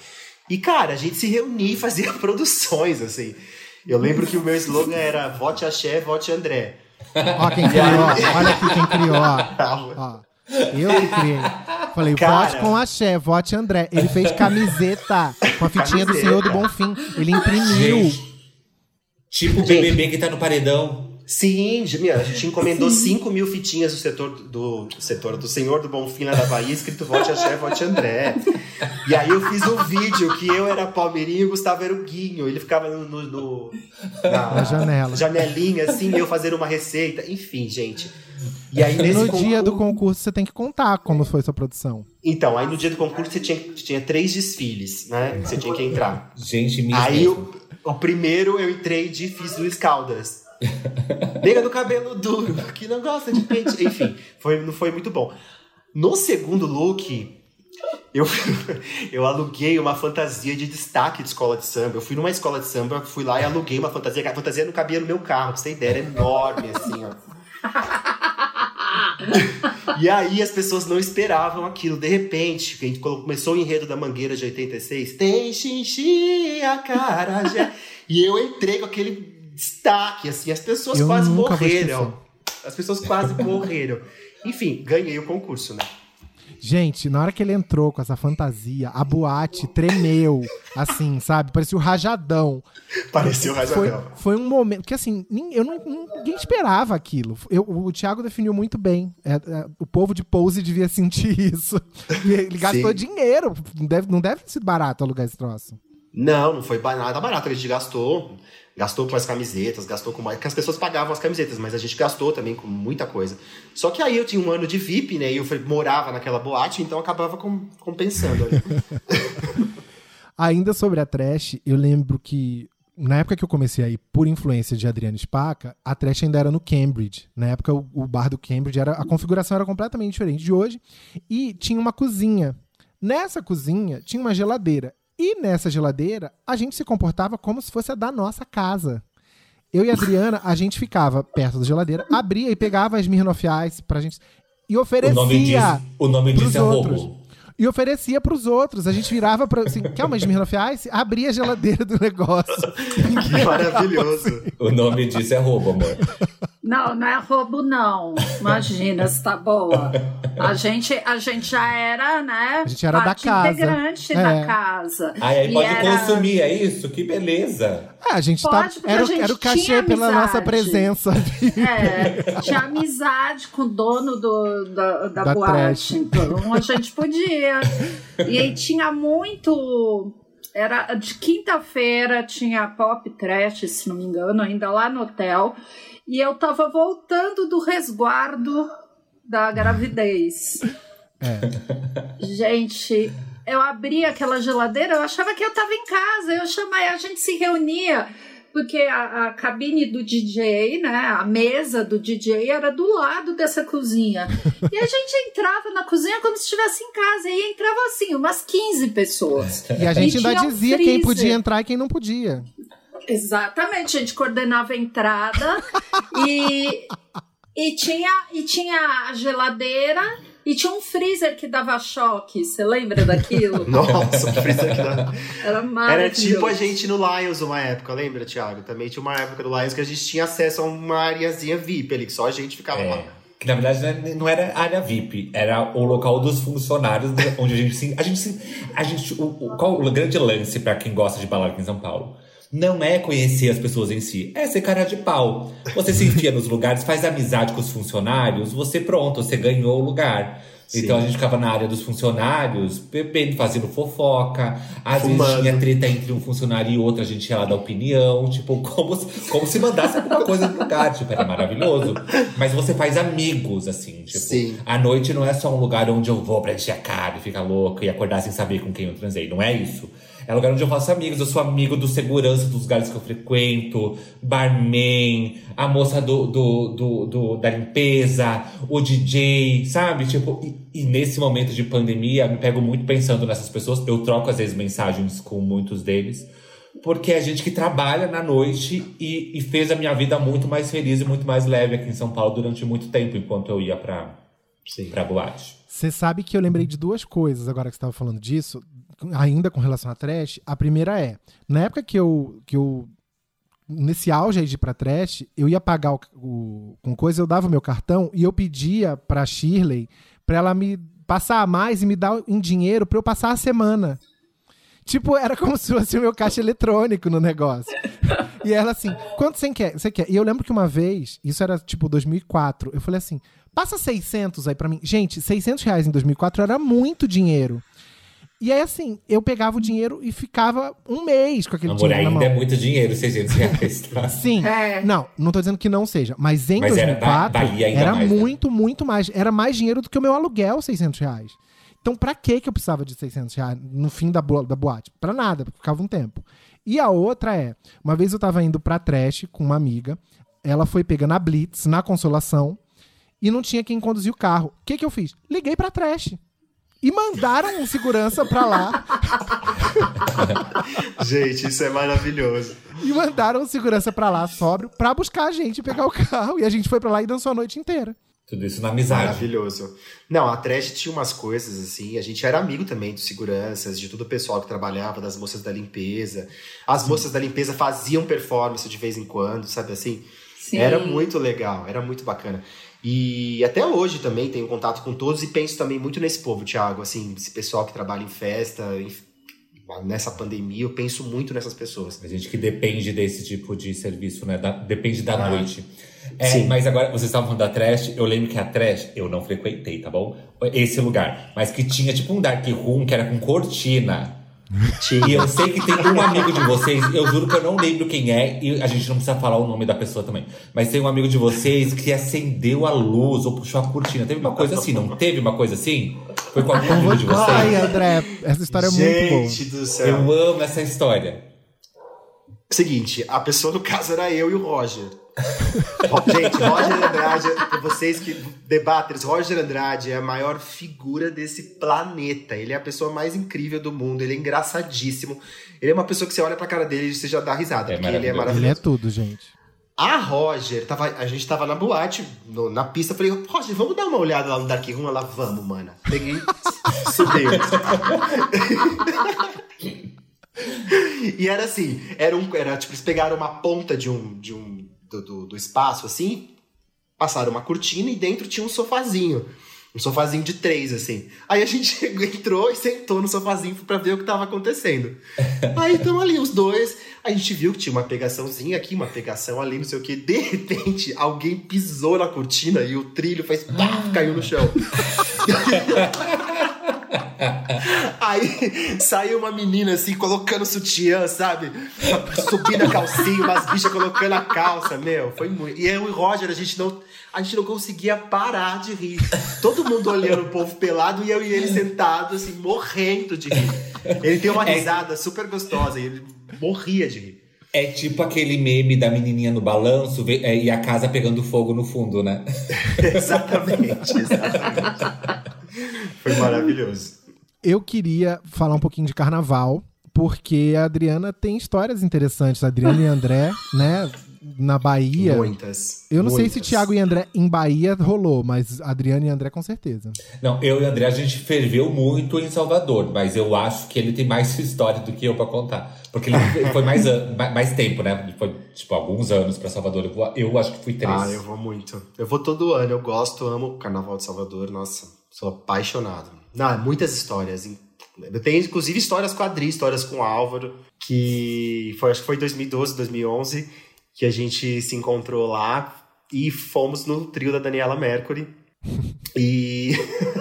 E, cara, a gente se reunia e fazia produções, assim. Eu lembro que o meu slogan era vote Axé, vote André. Ó quem criou, olha aqui quem criou. ó. Ó, eu que criei. Falei, Cara. vote com axé, vote André. Ele fez camiseta com a fitinha do. Senhor do Bonfim. Ele imprimiu. Gente, tipo o. BBB que tá no paredão. Sim, meu, a gente encomendou 5 mil fitinhas do setor do, do setor do Senhor do Bonfim lá da Bahia, escrito Vote Axé, Vote André. E aí eu fiz um vídeo que eu era Palmeirinho e o Gustavo era o Guinho. Ele ficava no, no- no- na, Na janela. janelinha, assim, eu fazendo uma receita. Enfim, gente. E aí E nesse no dia concurso- do concurso você tem que contar como foi sua produção. Então, aí no dia do concurso você tinha, tinha três desfiles, né? que Você tinha que entrar. Gente, me Aí o, o primeiro eu entrei de fiz Luiz Caldas. Nega do cabelo duro, que não gosta de pente. Enfim, foi, não foi muito bom. No segundo look, eu, eu aluguei uma fantasia de destaque de escola de samba. Eu fui numa escola de samba, fui lá e aluguei uma fantasia. A fantasia não cabia no meu carro, pra você ter ideia, era enorme, assim, ó. E aí as pessoas não esperavam aquilo. De repente, a gente começou o enredo da Mangueira de 86. Tem xixi, a cara já. E eu entrei com aquele destaque, assim. As pessoas Eu quase morreram. As pessoas quase morreram. Enfim, ganhei o concurso, né? Gente, na hora que ele entrou com essa fantasia, a boate tremeu, assim, sabe? Parecia o rajadão. Pareceu Foi, razão. foi um momento. Porque assim, eu não, ninguém esperava aquilo. Eu- o Thiago definiu muito bem. É, é, o povo de pose devia sentir isso. Ele gastou Sim. dinheiro. Não deve, não deve ter sido barato alugar esse troço. Não, não foi nada barato. Gente gastou. Gastou com as camisetas, gastou com mais. Porque as pessoas pagavam as camisetas, mas a gente gastou também com muita coisa. Só que aí eu tinha um ano de VIP, né? E eu morava naquela boate, então acabava com- compensando. Ainda sobre a trash, eu lembro que na época que eu comecei aí, por influência de Adriano Spaca, a trash ainda era no Cambridge. Na época, o, o bar do Cambridge, era, a configuração era completamente diferente de hoje. E tinha uma cozinha. Nessa cozinha, tinha uma geladeira. E nessa geladeira, a gente se comportava como se fosse a da nossa casa. Eu e a Adriana, a gente ficava perto da geladeira, abria e pegava as Smirnoff Ice pra gente... E oferecia O nome disso, o nome pros disso é outros. roubo. E oferecia pros outros. A gente virava pra. Assim, quer uma Smirnoff Ice? Abria a geladeira do negócio. Que maravilhoso. O nome disso é roubo, amor. Não, não é roubo, não. Imagina, se tá boa. A gente, a gente já era, né? A gente era da casa. integrante É. da casa. Aí, aí E pode era- consumir, é isso? Que beleza. É, a gente Pode, tá. Era, a gente era o cachê tinha pela nossa presença. É, tinha amizade com o dono do, da, da, Da boate, trash. então a gente podia. E aí tinha muito. Era de quinta-feira, tinha pop trash, se não me engano, ainda lá no hotel. E eu tava voltando do resguardo da gravidez. Gente, eu abri aquela geladeira, eu achava que eu tava em casa. Eu chamei, a gente se reunia. Porque a, a cabine do DJ, né? A mesa do DJ era do lado dessa cozinha. E a gente entrava na cozinha como se estivesse em casa. E entrava assim, umas 15 pessoas. E a gente ainda tinha um dizia quem podia entrar e quem não podia. Exatamente, a gente coordenava a entrada e, e, tinha, e tinha a geladeira e tinha um freezer que dava choque. Você lembra daquilo? Nossa, o freezer que dá. Era Era maravilhoso. tipo a gente no Lions uma época, lembra, Thiago? Também tinha uma época do Lions que a gente tinha acesso a uma areazinha VIP ali, que só a gente ficava lá. É. Que na verdade não era área VIP, era o local dos funcionários, onde a gente se. A gente, se, a gente o, o- qual o grande lance pra quem gosta de balada aqui em São Paulo? Não é conhecer as pessoas em si, é ser cara de pau. Você se enfia nos lugares, faz amizade com os funcionários, você pronto, você ganhou o lugar. Sim. Então a gente ficava na área dos funcionários, bebendo, fazendo fofoca. Às Fumando. vezes tinha treta entre um funcionário e outro, a gente ia lá dar opinião. Tipo, como, se- como se mandasse alguma coisa no lugar. Tipo, era maravilhoso. Mas você faz amigos, assim. Tipo, Sim. a noite não é só um lugar onde eu vou pra encher a cara e ficar louco e acordar sem saber com quem eu transei. Não é isso. É lugar onde eu faço amigos. Eu sou amigo do segurança dos lugares que eu frequento, barman, a moça do, do, do, do- da limpeza, o DJ, sabe? Tipo, e, e nesse momento de pandemia, me pego muito pensando nessas pessoas. Eu troco às vezes mensagens com muitos deles. Porque é gente que trabalha na noite e, e fez a minha vida muito mais feliz e muito mais leve aqui em São Paulo durante muito tempo, enquanto eu ia pra, Sim. pra boate. Você sabe que eu lembrei de duas coisas agora que você estava falando disso, ainda com relação a trash. A primeira é, na época que eu, que eu nesse auge aí de ir pra trash, eu ia pagar o, o- com coisa, eu dava o meu cartão e eu pedia pra Shirley pra ela me passar a mais e me dar em dinheiro pra eu passar a semana. Tipo, era como se fosse o meu caixa eletrônico no negócio. E ela assim, quanto você quer? Você quer? E eu lembro que uma vez, isso era tipo 2004, eu falei assim, passa 600 aí pra mim. Gente, 600 reais em 2004 era muito dinheiro. E aí assim, eu pegava o dinheiro e ficava um mês com aquele Amor, dinheiro na ainda mão. é muito dinheiro, 600 reais, tá? Sim. É. Não, não tô dizendo que não seja. Mas em Mas era- 2004 valia ainda era mais, né? muito, muito mais. Era mais dinheiro do que o meu aluguel, 600 reais. Então, pra que que eu precisava de 600 reais no fim da, bo- da boate? Pra nada, porque ficava um tempo. E a outra é, uma vez eu tava indo pra trash com uma amiga, ela foi pegando a Blitz na Consolação e não tinha quem conduzir o carro. O que que eu fiz? Liguei pra trash. E mandaram um segurança pra lá. Gente, isso é maravilhoso. E mandaram um segurança pra lá, sóbrio, pra buscar a gente e pegar o carro. E a gente foi pra lá e dançou a noite inteira. Tudo isso na amizade. Maravilhoso. Não, a Trash tinha umas coisas assim. A gente era amigo também dos seguranças, de todo o pessoal que trabalhava, das moças da limpeza. As moças da limpeza faziam performance de vez em quando, sabe assim? Sim. Era muito legal, era muito bacana. E até hoje também tenho contato com todos e penso também muito nesse povo, Thiago. Assim, esse pessoal que trabalha em festa, em- nessa pandemia, eu penso muito nessas pessoas. A gente que depende desse tipo de serviço, né? Da- depende da Ah. noite. É, Sim. mas agora, vocês estavam falando da trash, eu lembro que a trash, eu não frequentei, tá bom? Esse lugar. Mas que tinha tipo um dark room que era com cortina. E eu sei que tem um amigo de vocês, eu juro que eu não lembro quem é, e a gente não precisa falar o nome da pessoa também. Mas tem um amigo de vocês que acendeu a luz ou puxou a cortina. Teve uma coisa assim, não teve uma coisa assim? Foi com algum amigo de vocês? Ai, André, essa história é muito boa. Gente do céu. Eu amo essa história. Seguinte, a pessoa no caso era eu e o Roger. Gente, Roger Andrade, vocês que debaters, Roger Andrade é a maior figura desse planeta. Ele é a pessoa mais incrível do mundo, ele é engraçadíssimo. Ele é uma pessoa que você olha pra cara dele e você já dá risada, É porque ele é maravilhoso. Ele é tudo, gente. A Roger, tava, a gente tava na boate, no- na pista, falei, Roger, vamos dar uma olhada lá no Dark Room? Ela, vamos, mana. Peguei, subiu. e era assim, era um, era tipo, eles pegaram uma ponta de um, de um do, do, do espaço, assim, passaram uma cortina e dentro tinha um sofazinho. Um sofazinho de três, assim. Aí a gente entrou e sentou no sofazinho pra ver o que tava acontecendo. Aí estão ali os dois. A gente viu que tinha uma pegaçãozinha aqui, uma pegação ali, não sei o que. De repente, alguém pisou na cortina e o trilho fez pá, caiu no chão. Aí saiu uma menina assim, colocando sutiã, sabe? Subindo a calcinha, umas bichas colocando a calça, meu. Foi muito. E eu e o Roger, a gente não. A gente não conseguia parar de rir. Todo mundo olhando o povo pelado e eu e ele sentados, assim, morrendo de rir. Ele tem uma É. risada super gostosa e ele morria de rir. É tipo aquele meme da menininha no balanço é, e a casa pegando fogo no fundo, né? exatamente, exatamente. Foi maravilhoso. Eu queria falar um pouquinho de carnaval, porque a Adriana tem histórias interessantes. A Adriana e André, né, na Bahia. Muitas. Eu não sei se muitas. Thiago e André em Bahia rolou, mas Adriana e André com certeza. Não, eu e o André, a gente ferveu muito em Salvador, mas eu acho que ele tem mais história do que eu pra contar. Porque ele foi mais, mais tempo, né? Ele foi, tipo, alguns anos pra Salvador. Eu, vou- eu acho que fui três. Ah, eu vou muito. Eu vou todo ano, eu gosto, amo o Carnaval de Salvador, nossa, sou apaixonado. Não, muitas histórias. Eu tenho, inclusive, histórias com a Adri, histórias com o Álvaro, que foi, acho que foi 2012, 2011, que a gente se encontrou lá e fomos no trio da Daniela Mercury. E.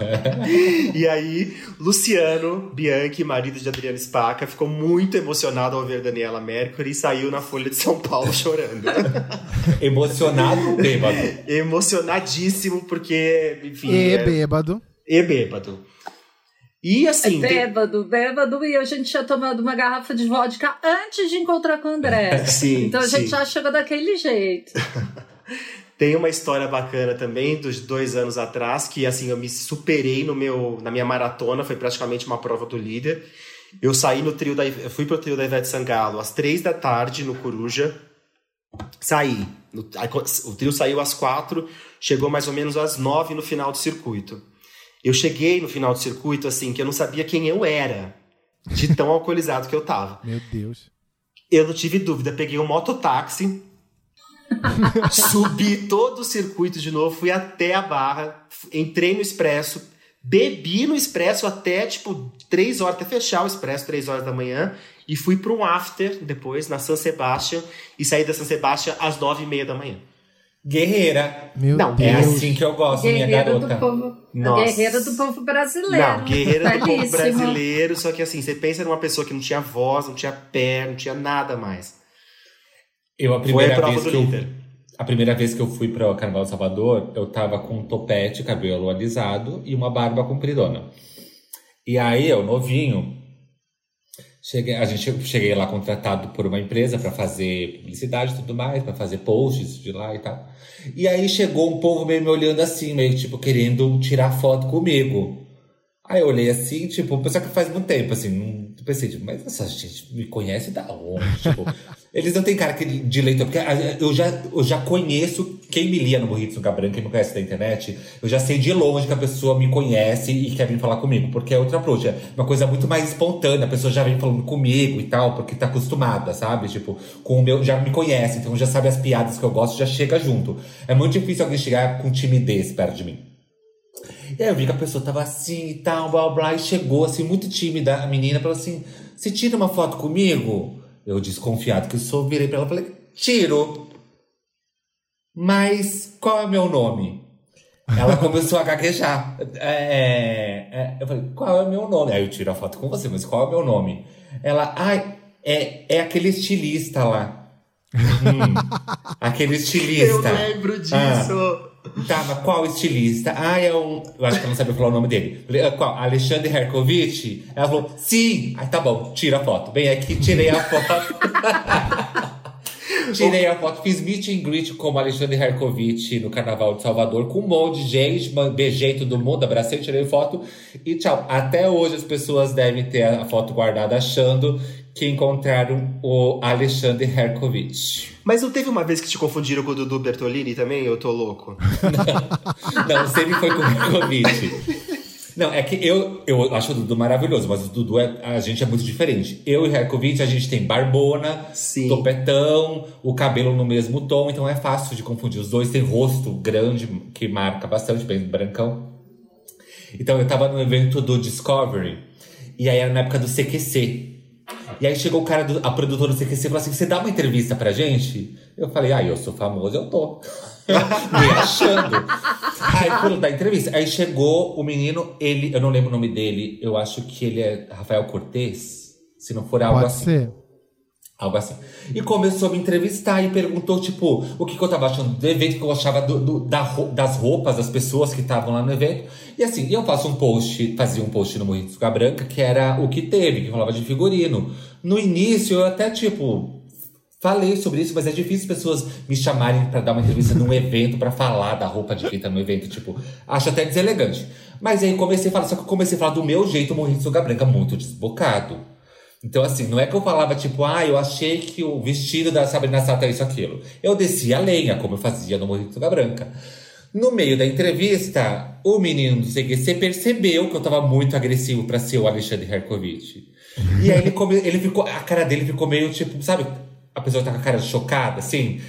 e aí, Luciano Bianchi, marido de Adriana Spaca, ficou muito emocionado ao ver Daniela Mercury e saiu na Folha de São Paulo chorando. Emocionado, bêbado. emocionadíssimo, porque, enfim. E é- bêbado. e bêbado. E assim. tem- Bêbado, bêbado, e a gente tinha tomado uma garrafa de vodka antes de encontrar com o André. Sim, então a gente sim. já chegou daquele jeito. Tem uma história bacana também dos dois anos atrás, que assim, eu me superei no meu, na minha maratona, foi praticamente uma prova do líder. Eu saí no trio da. Eu fui pro trio da Ivete Sangalo às três da tarde no Coruja. Saí. No- o trio saiu às quatro, chegou mais ou menos às nove no final do circuito. Eu cheguei no final do circuito, assim, que eu não sabia quem eu era, de tão alcoolizado que eu tava. Meu Deus. Eu não tive dúvida, peguei um mototáxi, subi todo o circuito de novo, fui até a barra, entrei no expresso, bebi no expresso até tipo 3 horas, até fechar o expresso, 3 horas da manhã, e fui para um after depois, na San Sebastian, e saí da San Sebastian às 9 e meia da manhã. Guerreira. Meu Não, Deus. É assim que eu gosto, minha Guerreira garota. do povo. Nossa. Guerreira do povo brasileiro. Não, guerreira do povo brasileiro, só que assim, você pensa numa pessoa que não tinha voz, não tinha pé, não tinha nada mais. Eu, a Foi a primeira vez que eu, líder. a primeira vez que eu fui para o Carnaval de Salvador, eu tava com um topete, cabelo alisado e uma barba compridona. E aí, eu novinho, cheguei, a gente cheguei lá contratado por uma empresa para fazer publicidade e tudo mais, para fazer posts de lá e tal. E aí chegou um povo meio me olhando assim, meio tipo querendo tirar foto comigo. Aí eu olhei assim, tipo, pessoal que faz muito tempo, assim, não- pensei, tipo, mas essa gente me conhece da onde? tipo, eles não têm cara de leitor, porque eu já, eu já conheço quem me lia no Morrito Sugar Branca, quem me conhece da internet, eu já sei de longe que a pessoa me conhece e quer vir falar comigo, porque é outra approach, é uma coisa muito mais espontânea, a pessoa já vem falando comigo e tal, porque tá acostumada, sabe? Tipo, com o meu, já me conhece, então já sabe as piadas que eu gosto, já chega junto. É muito difícil alguém chegar com timidez perto de mim. E aí eu vi que a pessoa tava assim e tal, blá blá, e chegou assim, muito tímida. A menina falou assim: Você tira uma foto comigo? Eu, desconfiado que eu sou, virei pra ela e falei: Tiro. Mas qual é o meu nome? Ela começou a gaguejar. É, é, eu falei: Qual é o meu nome? Aí eu tiro a foto com você, mas qual é o meu nome? Ela: Ai, é, é aquele estilista lá. Hum, aquele estilista. Eu lembro disso. Ah. Mas qual estilista? Ah, é um. Eu acho que ela não sabia falar o nome dele. "Ah, qual? Alexandre Herkovich? Ela falou, sim! Aí tá bom, tira a foto. Vem aqui, tirei a foto. Tirei a foto, fiz meet and greet com o Alexandre Herkovich no Carnaval de Salvador, com um monte de gente, beijei todo mundo, abracei, tirei foto e tchau. Até hoje as pessoas devem ter a foto guardada achando que encontraram o Alexandre Herkovich. Mas não teve uma vez que te confundiram com o Dudu Bertolini também? Eu tô louco. Não, sempre foi com o Herkovich. Não, é que eu, eu acho o Dudu maravilhoso, mas o Dudu, é, a gente é muito diferente. Eu e o Herkovich, a gente tem barbona, Sim. topetão, o cabelo no mesmo tom, então é fácil de confundir. Os dois têm rosto grande, que marca bastante, bem brancão. Então eu tava no evento do Discovery, e aí era na época do CQC. E aí chegou o cara, do, a produtora do CQC e falou assim: Você dá uma entrevista pra gente? Eu falei: Ah, eu sou famoso, eu tô. Me achando. Aí fui dar entrevista. Aí chegou o menino, ele, eu não lembro o nome dele, eu acho que ele é Rafael Cortez. Se não for algo Pode assim. ser. Algo assim. E começou a me entrevistar e perguntou, tipo, o que, que eu tava achando do evento, o que eu achava do- do- da das roupas das pessoas que estavam lá no evento. E assim, eu faço um post, fazia um post no Suca Branca, que era o que teve, que falava de figurino. No início, eu até, tipo, falei sobre isso, mas é difícil as pessoas me chamarem pra dar uma entrevista num evento, pra falar da roupa de quem tá no evento. Tipo, acho até deselegante. Mas aí comecei a falar, só que comecei a falar do meu jeito Morrinho de Suca Branca, muito desbocado. Então, assim, não é que eu falava, tipo, ah, eu achei que o vestido da Sabrina Sato é isso, aquilo. Eu descia a lenha, como eu fazia no Morro de Branca. No meio da entrevista, o menino do CQC percebeu que eu tava muito agressivo pra ser o Alexandre Herkovich. E aí ele, come, ele ficou, a cara dele ficou meio, tipo, sabe? A pessoa tá com a cara chocada, assim.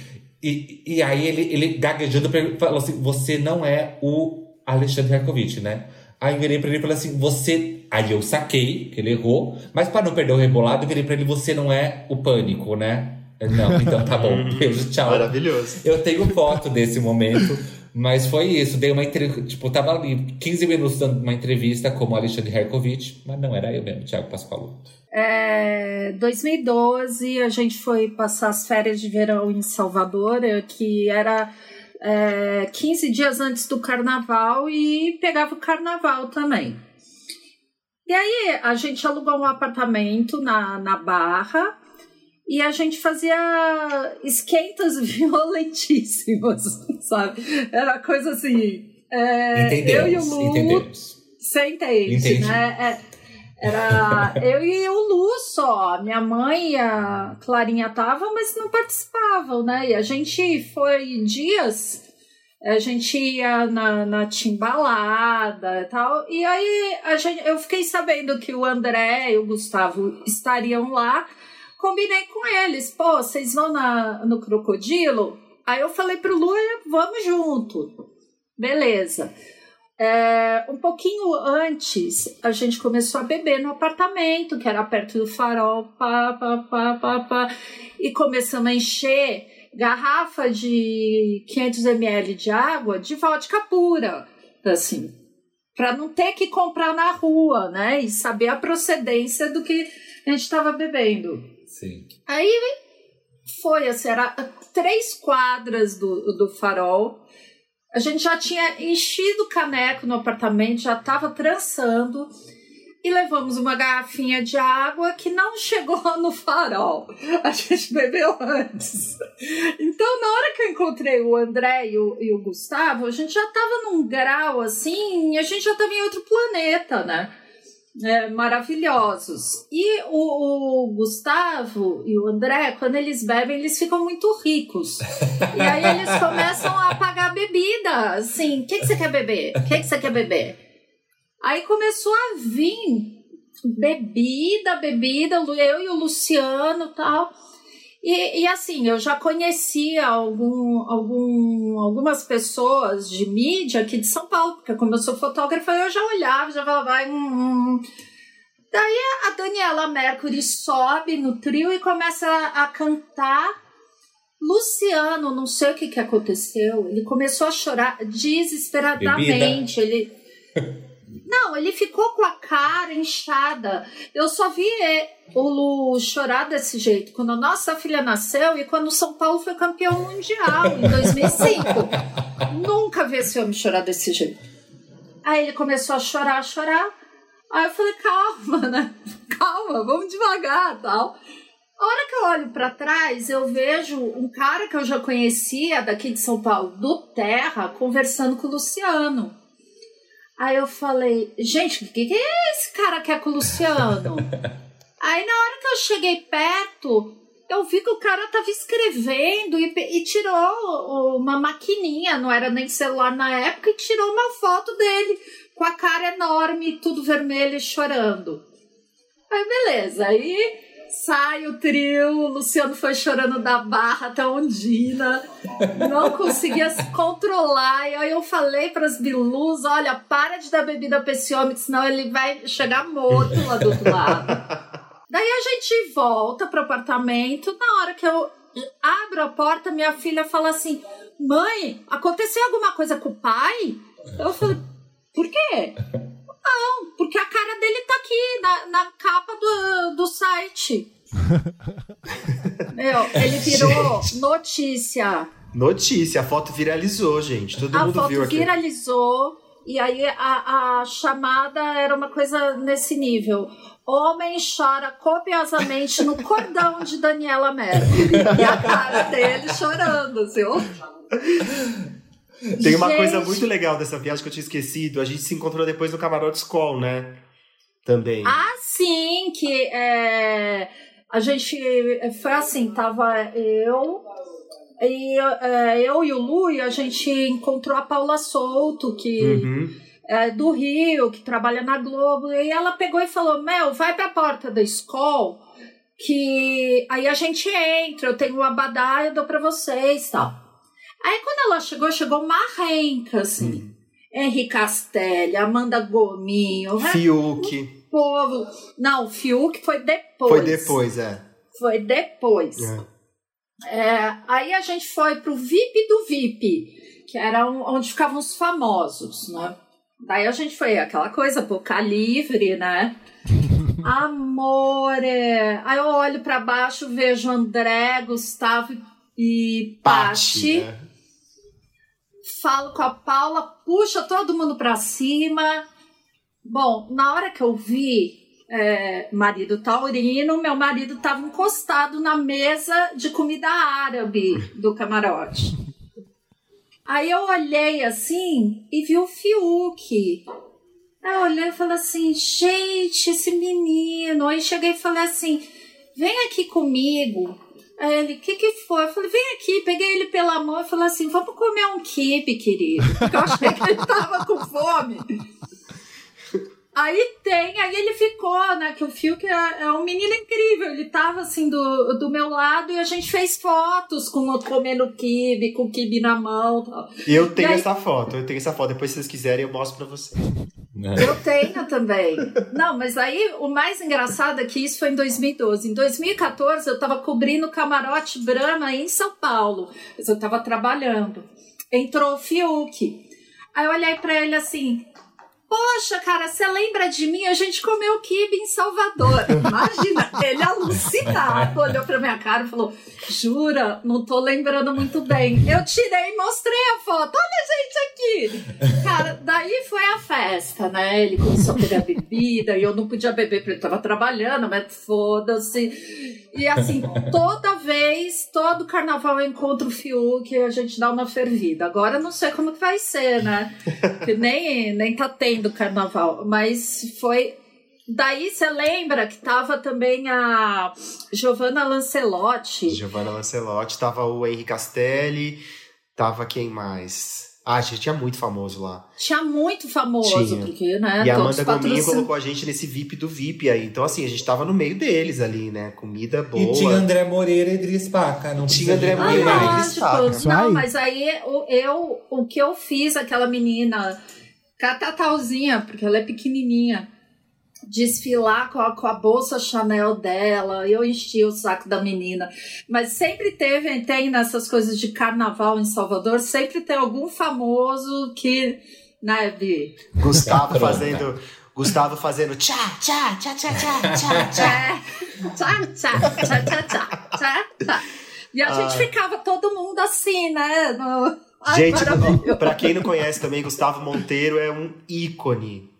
E, e aí ele, ele gaguejando falou assim, você não é o Alexandre Herkovich, né? Aí eu virei pra ele e falei assim, você. Aí eu saquei que ele errou, mas pra não perder o rebolado, eu virei pra ele, você não é o pânico, né? Não, então tá bom. Beijo, tchau. Maravilhoso. Eu tenho foto desse momento, mas foi isso. Dei uma entrevista. Tipo, tava ali 15 minutos dando uma entrevista como Alexandre Herkovich, mas não era eu mesmo, Thiago Pascoal. É, 2012 a gente foi passar as férias de verão em Salvador, eh, que era é, 15 dias antes do carnaval e pegava o carnaval também. E aí a gente alugou um apartamento na, na Barra e a gente fazia esquentas violentíssimas, sabe? Era coisa assim. é, eu e o Lu, entendemos. você entende, Entendi. né? É, era eu e o Lu só. Minha mãe e a Clarinha estavam, mas não participavam, né? E a gente foi dias. A gente ia na, na timbalada e tal. E aí a gente, eu fiquei sabendo que o André e o Gustavo estariam lá. Combinei com eles. Pô, vocês vão na, no Crocodilo? Aí eu falei pro Lu, vamos junto. Beleza. É, um pouquinho antes, a gente começou a beber no apartamento, que era perto do farol, pá, pá, pá, pá, pá, e começamos a encher garrafa de 500 ml de água de vodka pura, assim, para não ter que comprar na rua, né? E saber a procedência do que a gente estava bebendo. Sim. Aí foi, assim, era três quadras do, do farol. A gente já tinha enchido o caneco no apartamento, já estava trançando. E levamos uma garrafinha de água que não chegou no farol. A gente bebeu antes. Então, na hora que eu encontrei o André e o, e o Gustavo, a gente já estava num grau assim, a gente já estava em outro planeta, né? É, maravilhosos. E o, o Gustavo e o André, quando eles bebem, eles ficam muito ricos. E aí eles começam a pagar bebida. Assim, o que, que você quer beber? O que, que você quer beber? Aí começou a vir bebida, bebida, eu e o Luciano tal. E, e assim, eu já conhecia algum, algum, algumas pessoas de mídia aqui de São Paulo, porque como eu sou fotógrafa, eu já olhava, já falava, hum, hum. Daí a Daniela Mercury sobe no trio e começa a, a cantar. Luciano, não sei o que, que aconteceu, ele começou a chorar desesperadamente. Ele Não, ele ficou com a cara inchada. Eu só vi é, o Lu chorar desse jeito quando a nossa filha nasceu e quando o São Paulo foi campeão mundial em 2005. Nunca vi esse homem chorar desse jeito. Aí ele começou a chorar, a chorar. Aí eu falei, calma, né? Calma, vamos devagar, tal. A hora que eu olho para trás, eu vejo um cara que eu já conhecia daqui de São Paulo, do Terra, conversando com o Luciano. Aí eu falei, gente, o que, que é esse cara que é com o Luciano? Aí na hora que eu cheguei perto, eu vi que o cara tava escrevendo e, e, tirou uma maquininha, não era nem celular na época, e tirou uma foto dele com a cara enorme, tudo vermelho e chorando. Aí beleza, aí sai o trio, o Luciano foi chorando da barra até Ondina, não conseguia se controlar. E aí eu falei para as bilus: olha, para de dar bebida para esse homem, senão ele vai chegar morto lá do outro lado. Daí a gente volta pro apartamento. Na hora que eu abro a porta, minha filha fala assim: Mãe, aconteceu alguma coisa com o pai? Eu falei: Por quê? Não, porque a cara dele tá aqui na, na capa do, do site. Meu, ele virou gente. notícia. Notícia, a foto viralizou, gente. Todo a mundo viu aqui. A foto viralizou e aí a, a chamada era uma coisa nesse nível. Homem chora copiosamente no cordão de Daniela Mercury. e a cara dele chorando, viu? Tem uma gente... coisa muito legal dessa viagem que eu tinha esquecido. A gente se encontrou depois no Camarote School, né? Também. Ah, sim, que é, a gente foi assim, tava eu e é, eu e o Lu e a gente encontrou a Paula Souto, que uhum. é do Rio, que trabalha na Globo, e ela pegou e falou: Mel, vai pra porta da escola que aí a gente entra, eu tenho o abadá, eu dou pra vocês tal. Aí quando ela chegou, chegou marrenca, assim. Hum. Henri Castelli, Amanda Gominho, Fiuk. Povo. Não, Fiuk foi depois. Foi depois, é. Foi depois. É. É, aí a gente foi pro VIP do VIP, que era onde ficavam os famosos, né? Daí a gente foi aquela coisa, boca livre, né? Amore! Aí eu olho para baixo, vejo André, Gustavo e Pati. Né? Falo com a Paula, puxa todo mundo para cima. Bom, na hora que eu vi é, marido taurino, meu marido estava encostado na mesa de comida árabe do camarote. Aí eu olhei assim e vi o Fiuk. Aí eu olhei e falei assim, gente, esse menino. Aí cheguei e falei assim, vem aqui comigo Aí ele, o que que foi? Eu falei, vem aqui, peguei ele pela mão e falei assim, vamos comer um kibe, querido. Porque eu achei que ele tava com fome. Aí tem, aí ele ficou, né? Que o Fiuk é, é um menino incrível. Ele tava assim do, do meu lado e a gente fez fotos com o comendo kibe, com o kibe na mão. Tal. Eu tenho aí, essa foto, eu tenho essa foto. Depois, se vocês quiserem, eu mostro pra vocês. É. Eu tenho também. Não, mas aí o mais engraçado é que isso foi em 2012. Em 2014 eu estava cobrindo o camarote Brahma em São Paulo. Eu estava trabalhando. Entrou o Fiuk. Aí eu olhei para ele assim: Poxa, cara, você lembra de mim? A gente comeu kibe em Salvador. Imagina, ele alucinado, olhou pra minha cara e falou: Jura, não tô lembrando muito bem. Eu tirei e mostrei a foto. Olha a gente aqui. Cara, daí foi a festa, né? Ele começou a pegar bebida e eu não podia beber porque ele tava trabalhando, mas foda-se. E assim, toda vez, todo carnaval eu encontro o Fiuk e a gente dá uma fervida. Agora não sei como que vai ser, né? Porque nem, nem tá tendo carnaval. Mas foi. Daí você lembra que tava também a Giovanna Lancelotti. Giovanna Lancelotti, tava o Henri Castelli, tava quem mais? Ah, tinha muito famoso lá. Tinha muito famoso, tinha. porque, né? E a Amanda Gominha colocou a gente nesse VIP do VIP aí. Então, assim, a gente tava no meio deles ali, né? Comida boa. E tinha André Moreira e Idris Paca, não tinha André Moreira ah, e Idris Paca. Não, mas aí eu, o que eu fiz, aquela menina, catatauzinha, porque ela é pequenininha desfilar com a, com a bolsa Chanel dela, eu enchi o saco da menina. Mas sempre teve, tem nessas coisas de carnaval em Salvador, sempre tem algum famoso que Né, Vi? Gustavo fazendo. Gustavo fazendo tchá, tchá, tchá, tchá, tchá, tchá, tchá. É. Tchá, tchá, tchá, tchá, tchá, tchá, tchá. E a gente ficava todo mundo assim, né? No... Ai, Gente, pra quem não conhece também, Gustavo Monteiro é um ícone.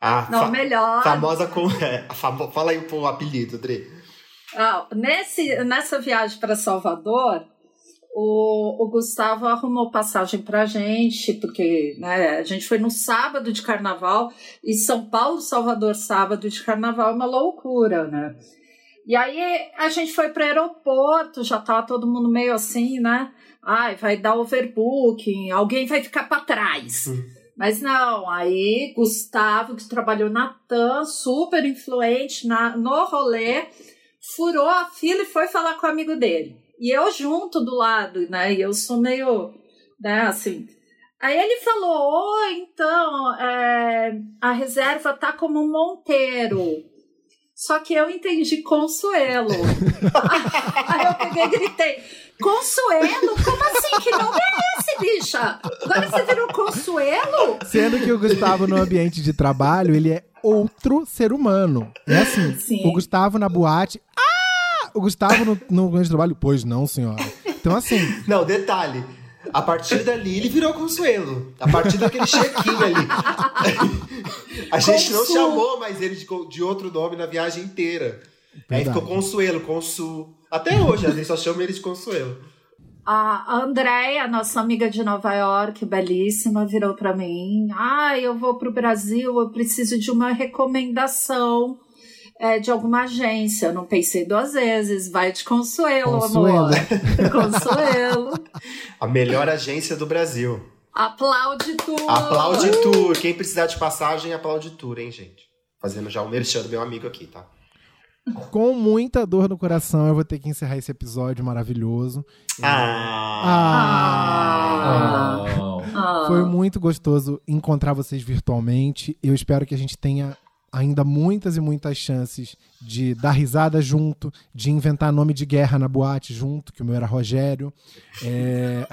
A Não, fa- melhor. famosa com. É, a famo- Fala aí o apelido, Dre. Ah, nesse, nessa viagem para Salvador, o, o Gustavo arrumou passagem pra gente, porque né, a gente foi no sábado de carnaval, e São Paulo, Salvador, sábado de carnaval é uma loucura, né? E aí a gente foi para o aeroporto, já tava todo mundo meio assim, né? Ai, vai dar overbooking, alguém vai ficar para trás. Mas não, aí Gustavo, que trabalhou na TAM, super influente na, no rolê, furou a fila e foi falar com o amigo dele. E eu junto do lado, né? E eu sou meio, né, assim. Aí ele falou: Ô, então, é, a reserva tá como um Monteiro. Só que eu entendi Consuelo. Aí eu peguei e gritei: Consuelo? Como assim? Que nome é esse, bicha? Agora você virou Consuelo? Sendo que o Gustavo, no ambiente de trabalho, ele é outro ser humano. É assim, Sim. o Gustavo na boate. Ah! O Gustavo no, no ambiente de trabalho. Pois não, senhora. Então, assim, Não, detalhe. A partir dali ele virou Consuelo. A partir daquele check-in ali. A gente não Consu. chamou mais ele de, de outro nome na viagem inteira. Aí Verdade. ficou Consuelo, Consu. Até hoje, a gente só chama ele de Consuelo. A Andréia, nossa amiga de Nova York, belíssima, virou para mim. Ah, eu vou para o Brasil, eu preciso de uma recomendação é, de alguma agência. Eu não pensei duas vezes. Vai de Consuelo, Consuelo. amor. Consuelo. A melhor agência do Brasil. Aplaude tudo. Aplaude Tour. Quem precisar de passagem, aplaude Tour, hein, gente? Fazendo já o merchan do meu amigo aqui, tá? Com muita dor no coração, eu vou ter que encerrar esse episódio maravilhoso. Ah. Ah! Ah. Foi muito gostoso encontrar vocês virtualmente. Eu espero que a gente tenha ainda muitas e muitas chances de dar risada junto, de inventar nome de guerra na boate junto, que o meu era Rogério. É...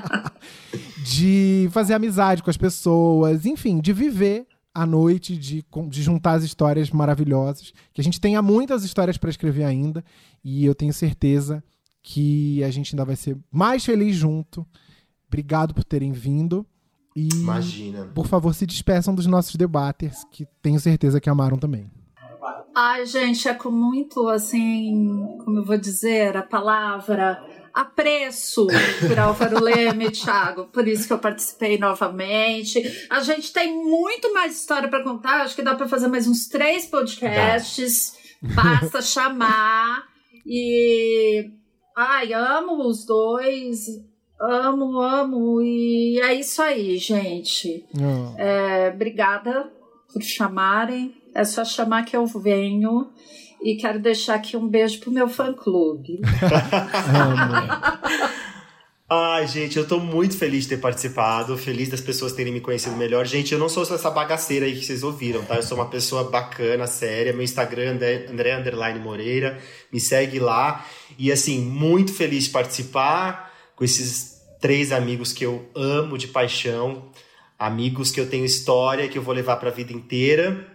de fazer amizade com as pessoas, enfim, de viver a noite, de, com- de juntar as histórias maravilhosas. Que a gente tenha muitas histórias para escrever ainda. E eu tenho certeza que a gente ainda vai ser mais feliz junto. Obrigado por terem vindo. E, Imagina. por favor, se despeçam dos nossos debaters, que tenho certeza que amaram também. Ai, gente, é com muito, assim, como eu vou dizer, a palavra apreço por Álvaro Leme e Thiago. Por isso que eu participei novamente. A gente tem muito mais história para contar. Acho que dá para fazer mais uns três podcasts. Basta chamar. E. Ai, amo os dois. Amo, amo. E é isso aí, gente. Oh. É, obrigada por chamarem. É só chamar que eu venho. E quero deixar aqui um beijo pro meu fã-clube. Ai, gente, eu tô muito feliz de ter participado, feliz das pessoas terem me conhecido melhor. Gente, eu não sou essa bagaceira aí que vocês ouviram, tá? Eu sou uma pessoa bacana, séria. Meu Instagram é André, Underline Moreira. Me segue lá. E assim, muito feliz de participar com esses três amigos que eu amo de paixão. Amigos que eu tenho história, que eu vou levar pra vida inteira.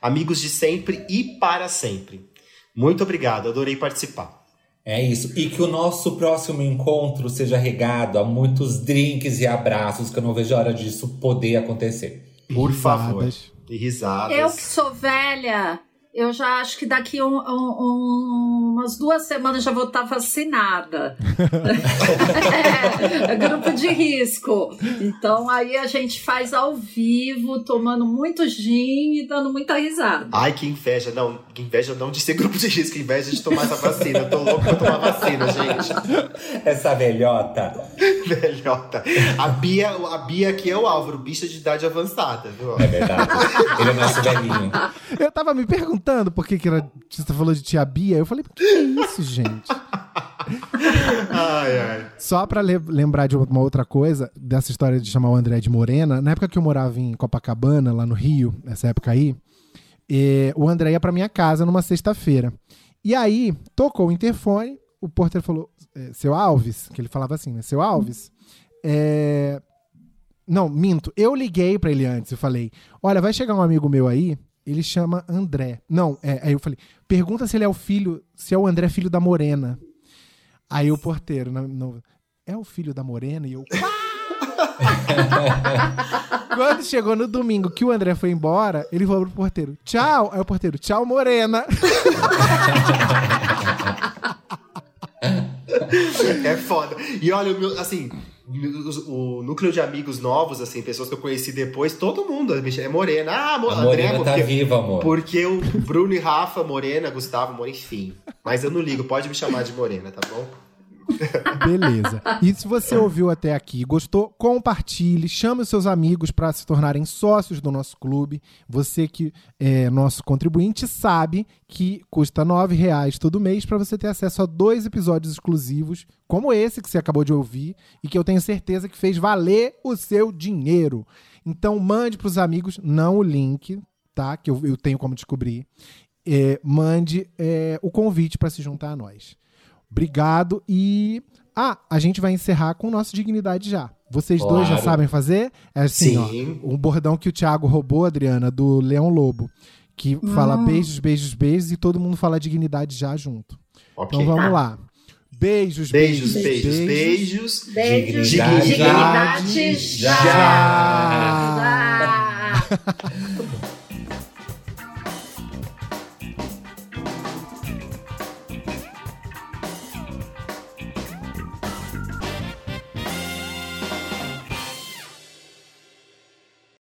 Amigos de sempre e para sempre. Muito obrigado, adorei participar. É isso. E que o nosso próximo encontro seja regado a muitos drinks e abraços, que eu não vejo a hora disso poder acontecer. Por favor. Risadas. E risadas. Eu que sou velha, eu já acho que daqui um- um- um- umas duas semanas já vou estar vacinada. é, grupo de risco. Então aí a gente faz ao vivo, tomando muito gin e dando muita risada. Ai, que inveja. Não, que inveja não de ser grupo de risco, que inveja de tomar essa vacina. Eu tô louco pra tomar vacina, gente. Essa velhota. Velhota. A Bia, a Bia aqui é o Álvaro, bicha de idade avançada, viu? É verdade. Ele é nosso velhinho. Eu tava me perguntando por que, que era, você falou de tia Bia. Eu falei, que é isso, gente? Ai, ai. Só pra le- lembrar de uma outra coisa, dessa história de chamar o André de Morena, na época que eu morava em Copacabana, lá no Rio, nessa época aí, o André ia pra minha casa numa sexta-feira. E aí, tocou o interfone, o porteiro falou, eh, seu Alves, que ele falava assim, né? Seu Alves, eh, Não, minto. Eu liguei pra ele antes. Eu falei: Olha, vai chegar um amigo meu aí. Ele chama André. Não, é, aí eu falei: Pergunta se ele é o filho. Se é o André filho da Morena. Aí o porteiro. no- no- é o filho da Morena? E eu. Quando chegou no domingo que o André foi embora, ele falou pro porteiro: Tchau. Aí o porteiro: Tchau, Morena. É foda. E olha, assim, o, núcleo de amigos novos, assim, pessoas que eu conheci depois, todo mundo é morena. Ah, mo- A André, Morena tá porque, viva, amor. porque o Bruno e Rafa, Morena, Gustavo, Morena, enfim. Mas eu não ligo, pode me chamar de Morena, tá bom? Beleza. E se você ouviu até aqui, gostou, compartilhe, chame os seus amigos para se tornarem sócios do nosso clube. Você que é nosso contribuinte sabe que custa 9 reais todo mês para você ter acesso a dois episódios exclusivos, como esse que você acabou de ouvir e que eu tenho certeza que fez valer o seu dinheiro. Então mande para os amigos, não o link, tá? Que eu, eu tenho como descobrir. É, mande é, o convite para se juntar a nós. Obrigado e. Ah, a gente vai encerrar com o nosso Dignidade já. Vocês dois já Claro. sabem fazer? É assim, Sim. ó. Um bordão que o Thiago roubou, Adriana, do Leão Lobo. Que fala Hum. beijos, beijos, beijos e todo mundo fala dignidade já junto. Ok. Então vamos lá. Beijos, Beijos, beijos, beijos, beijos. Beijos, Dignidade dignidade, já. já. Já.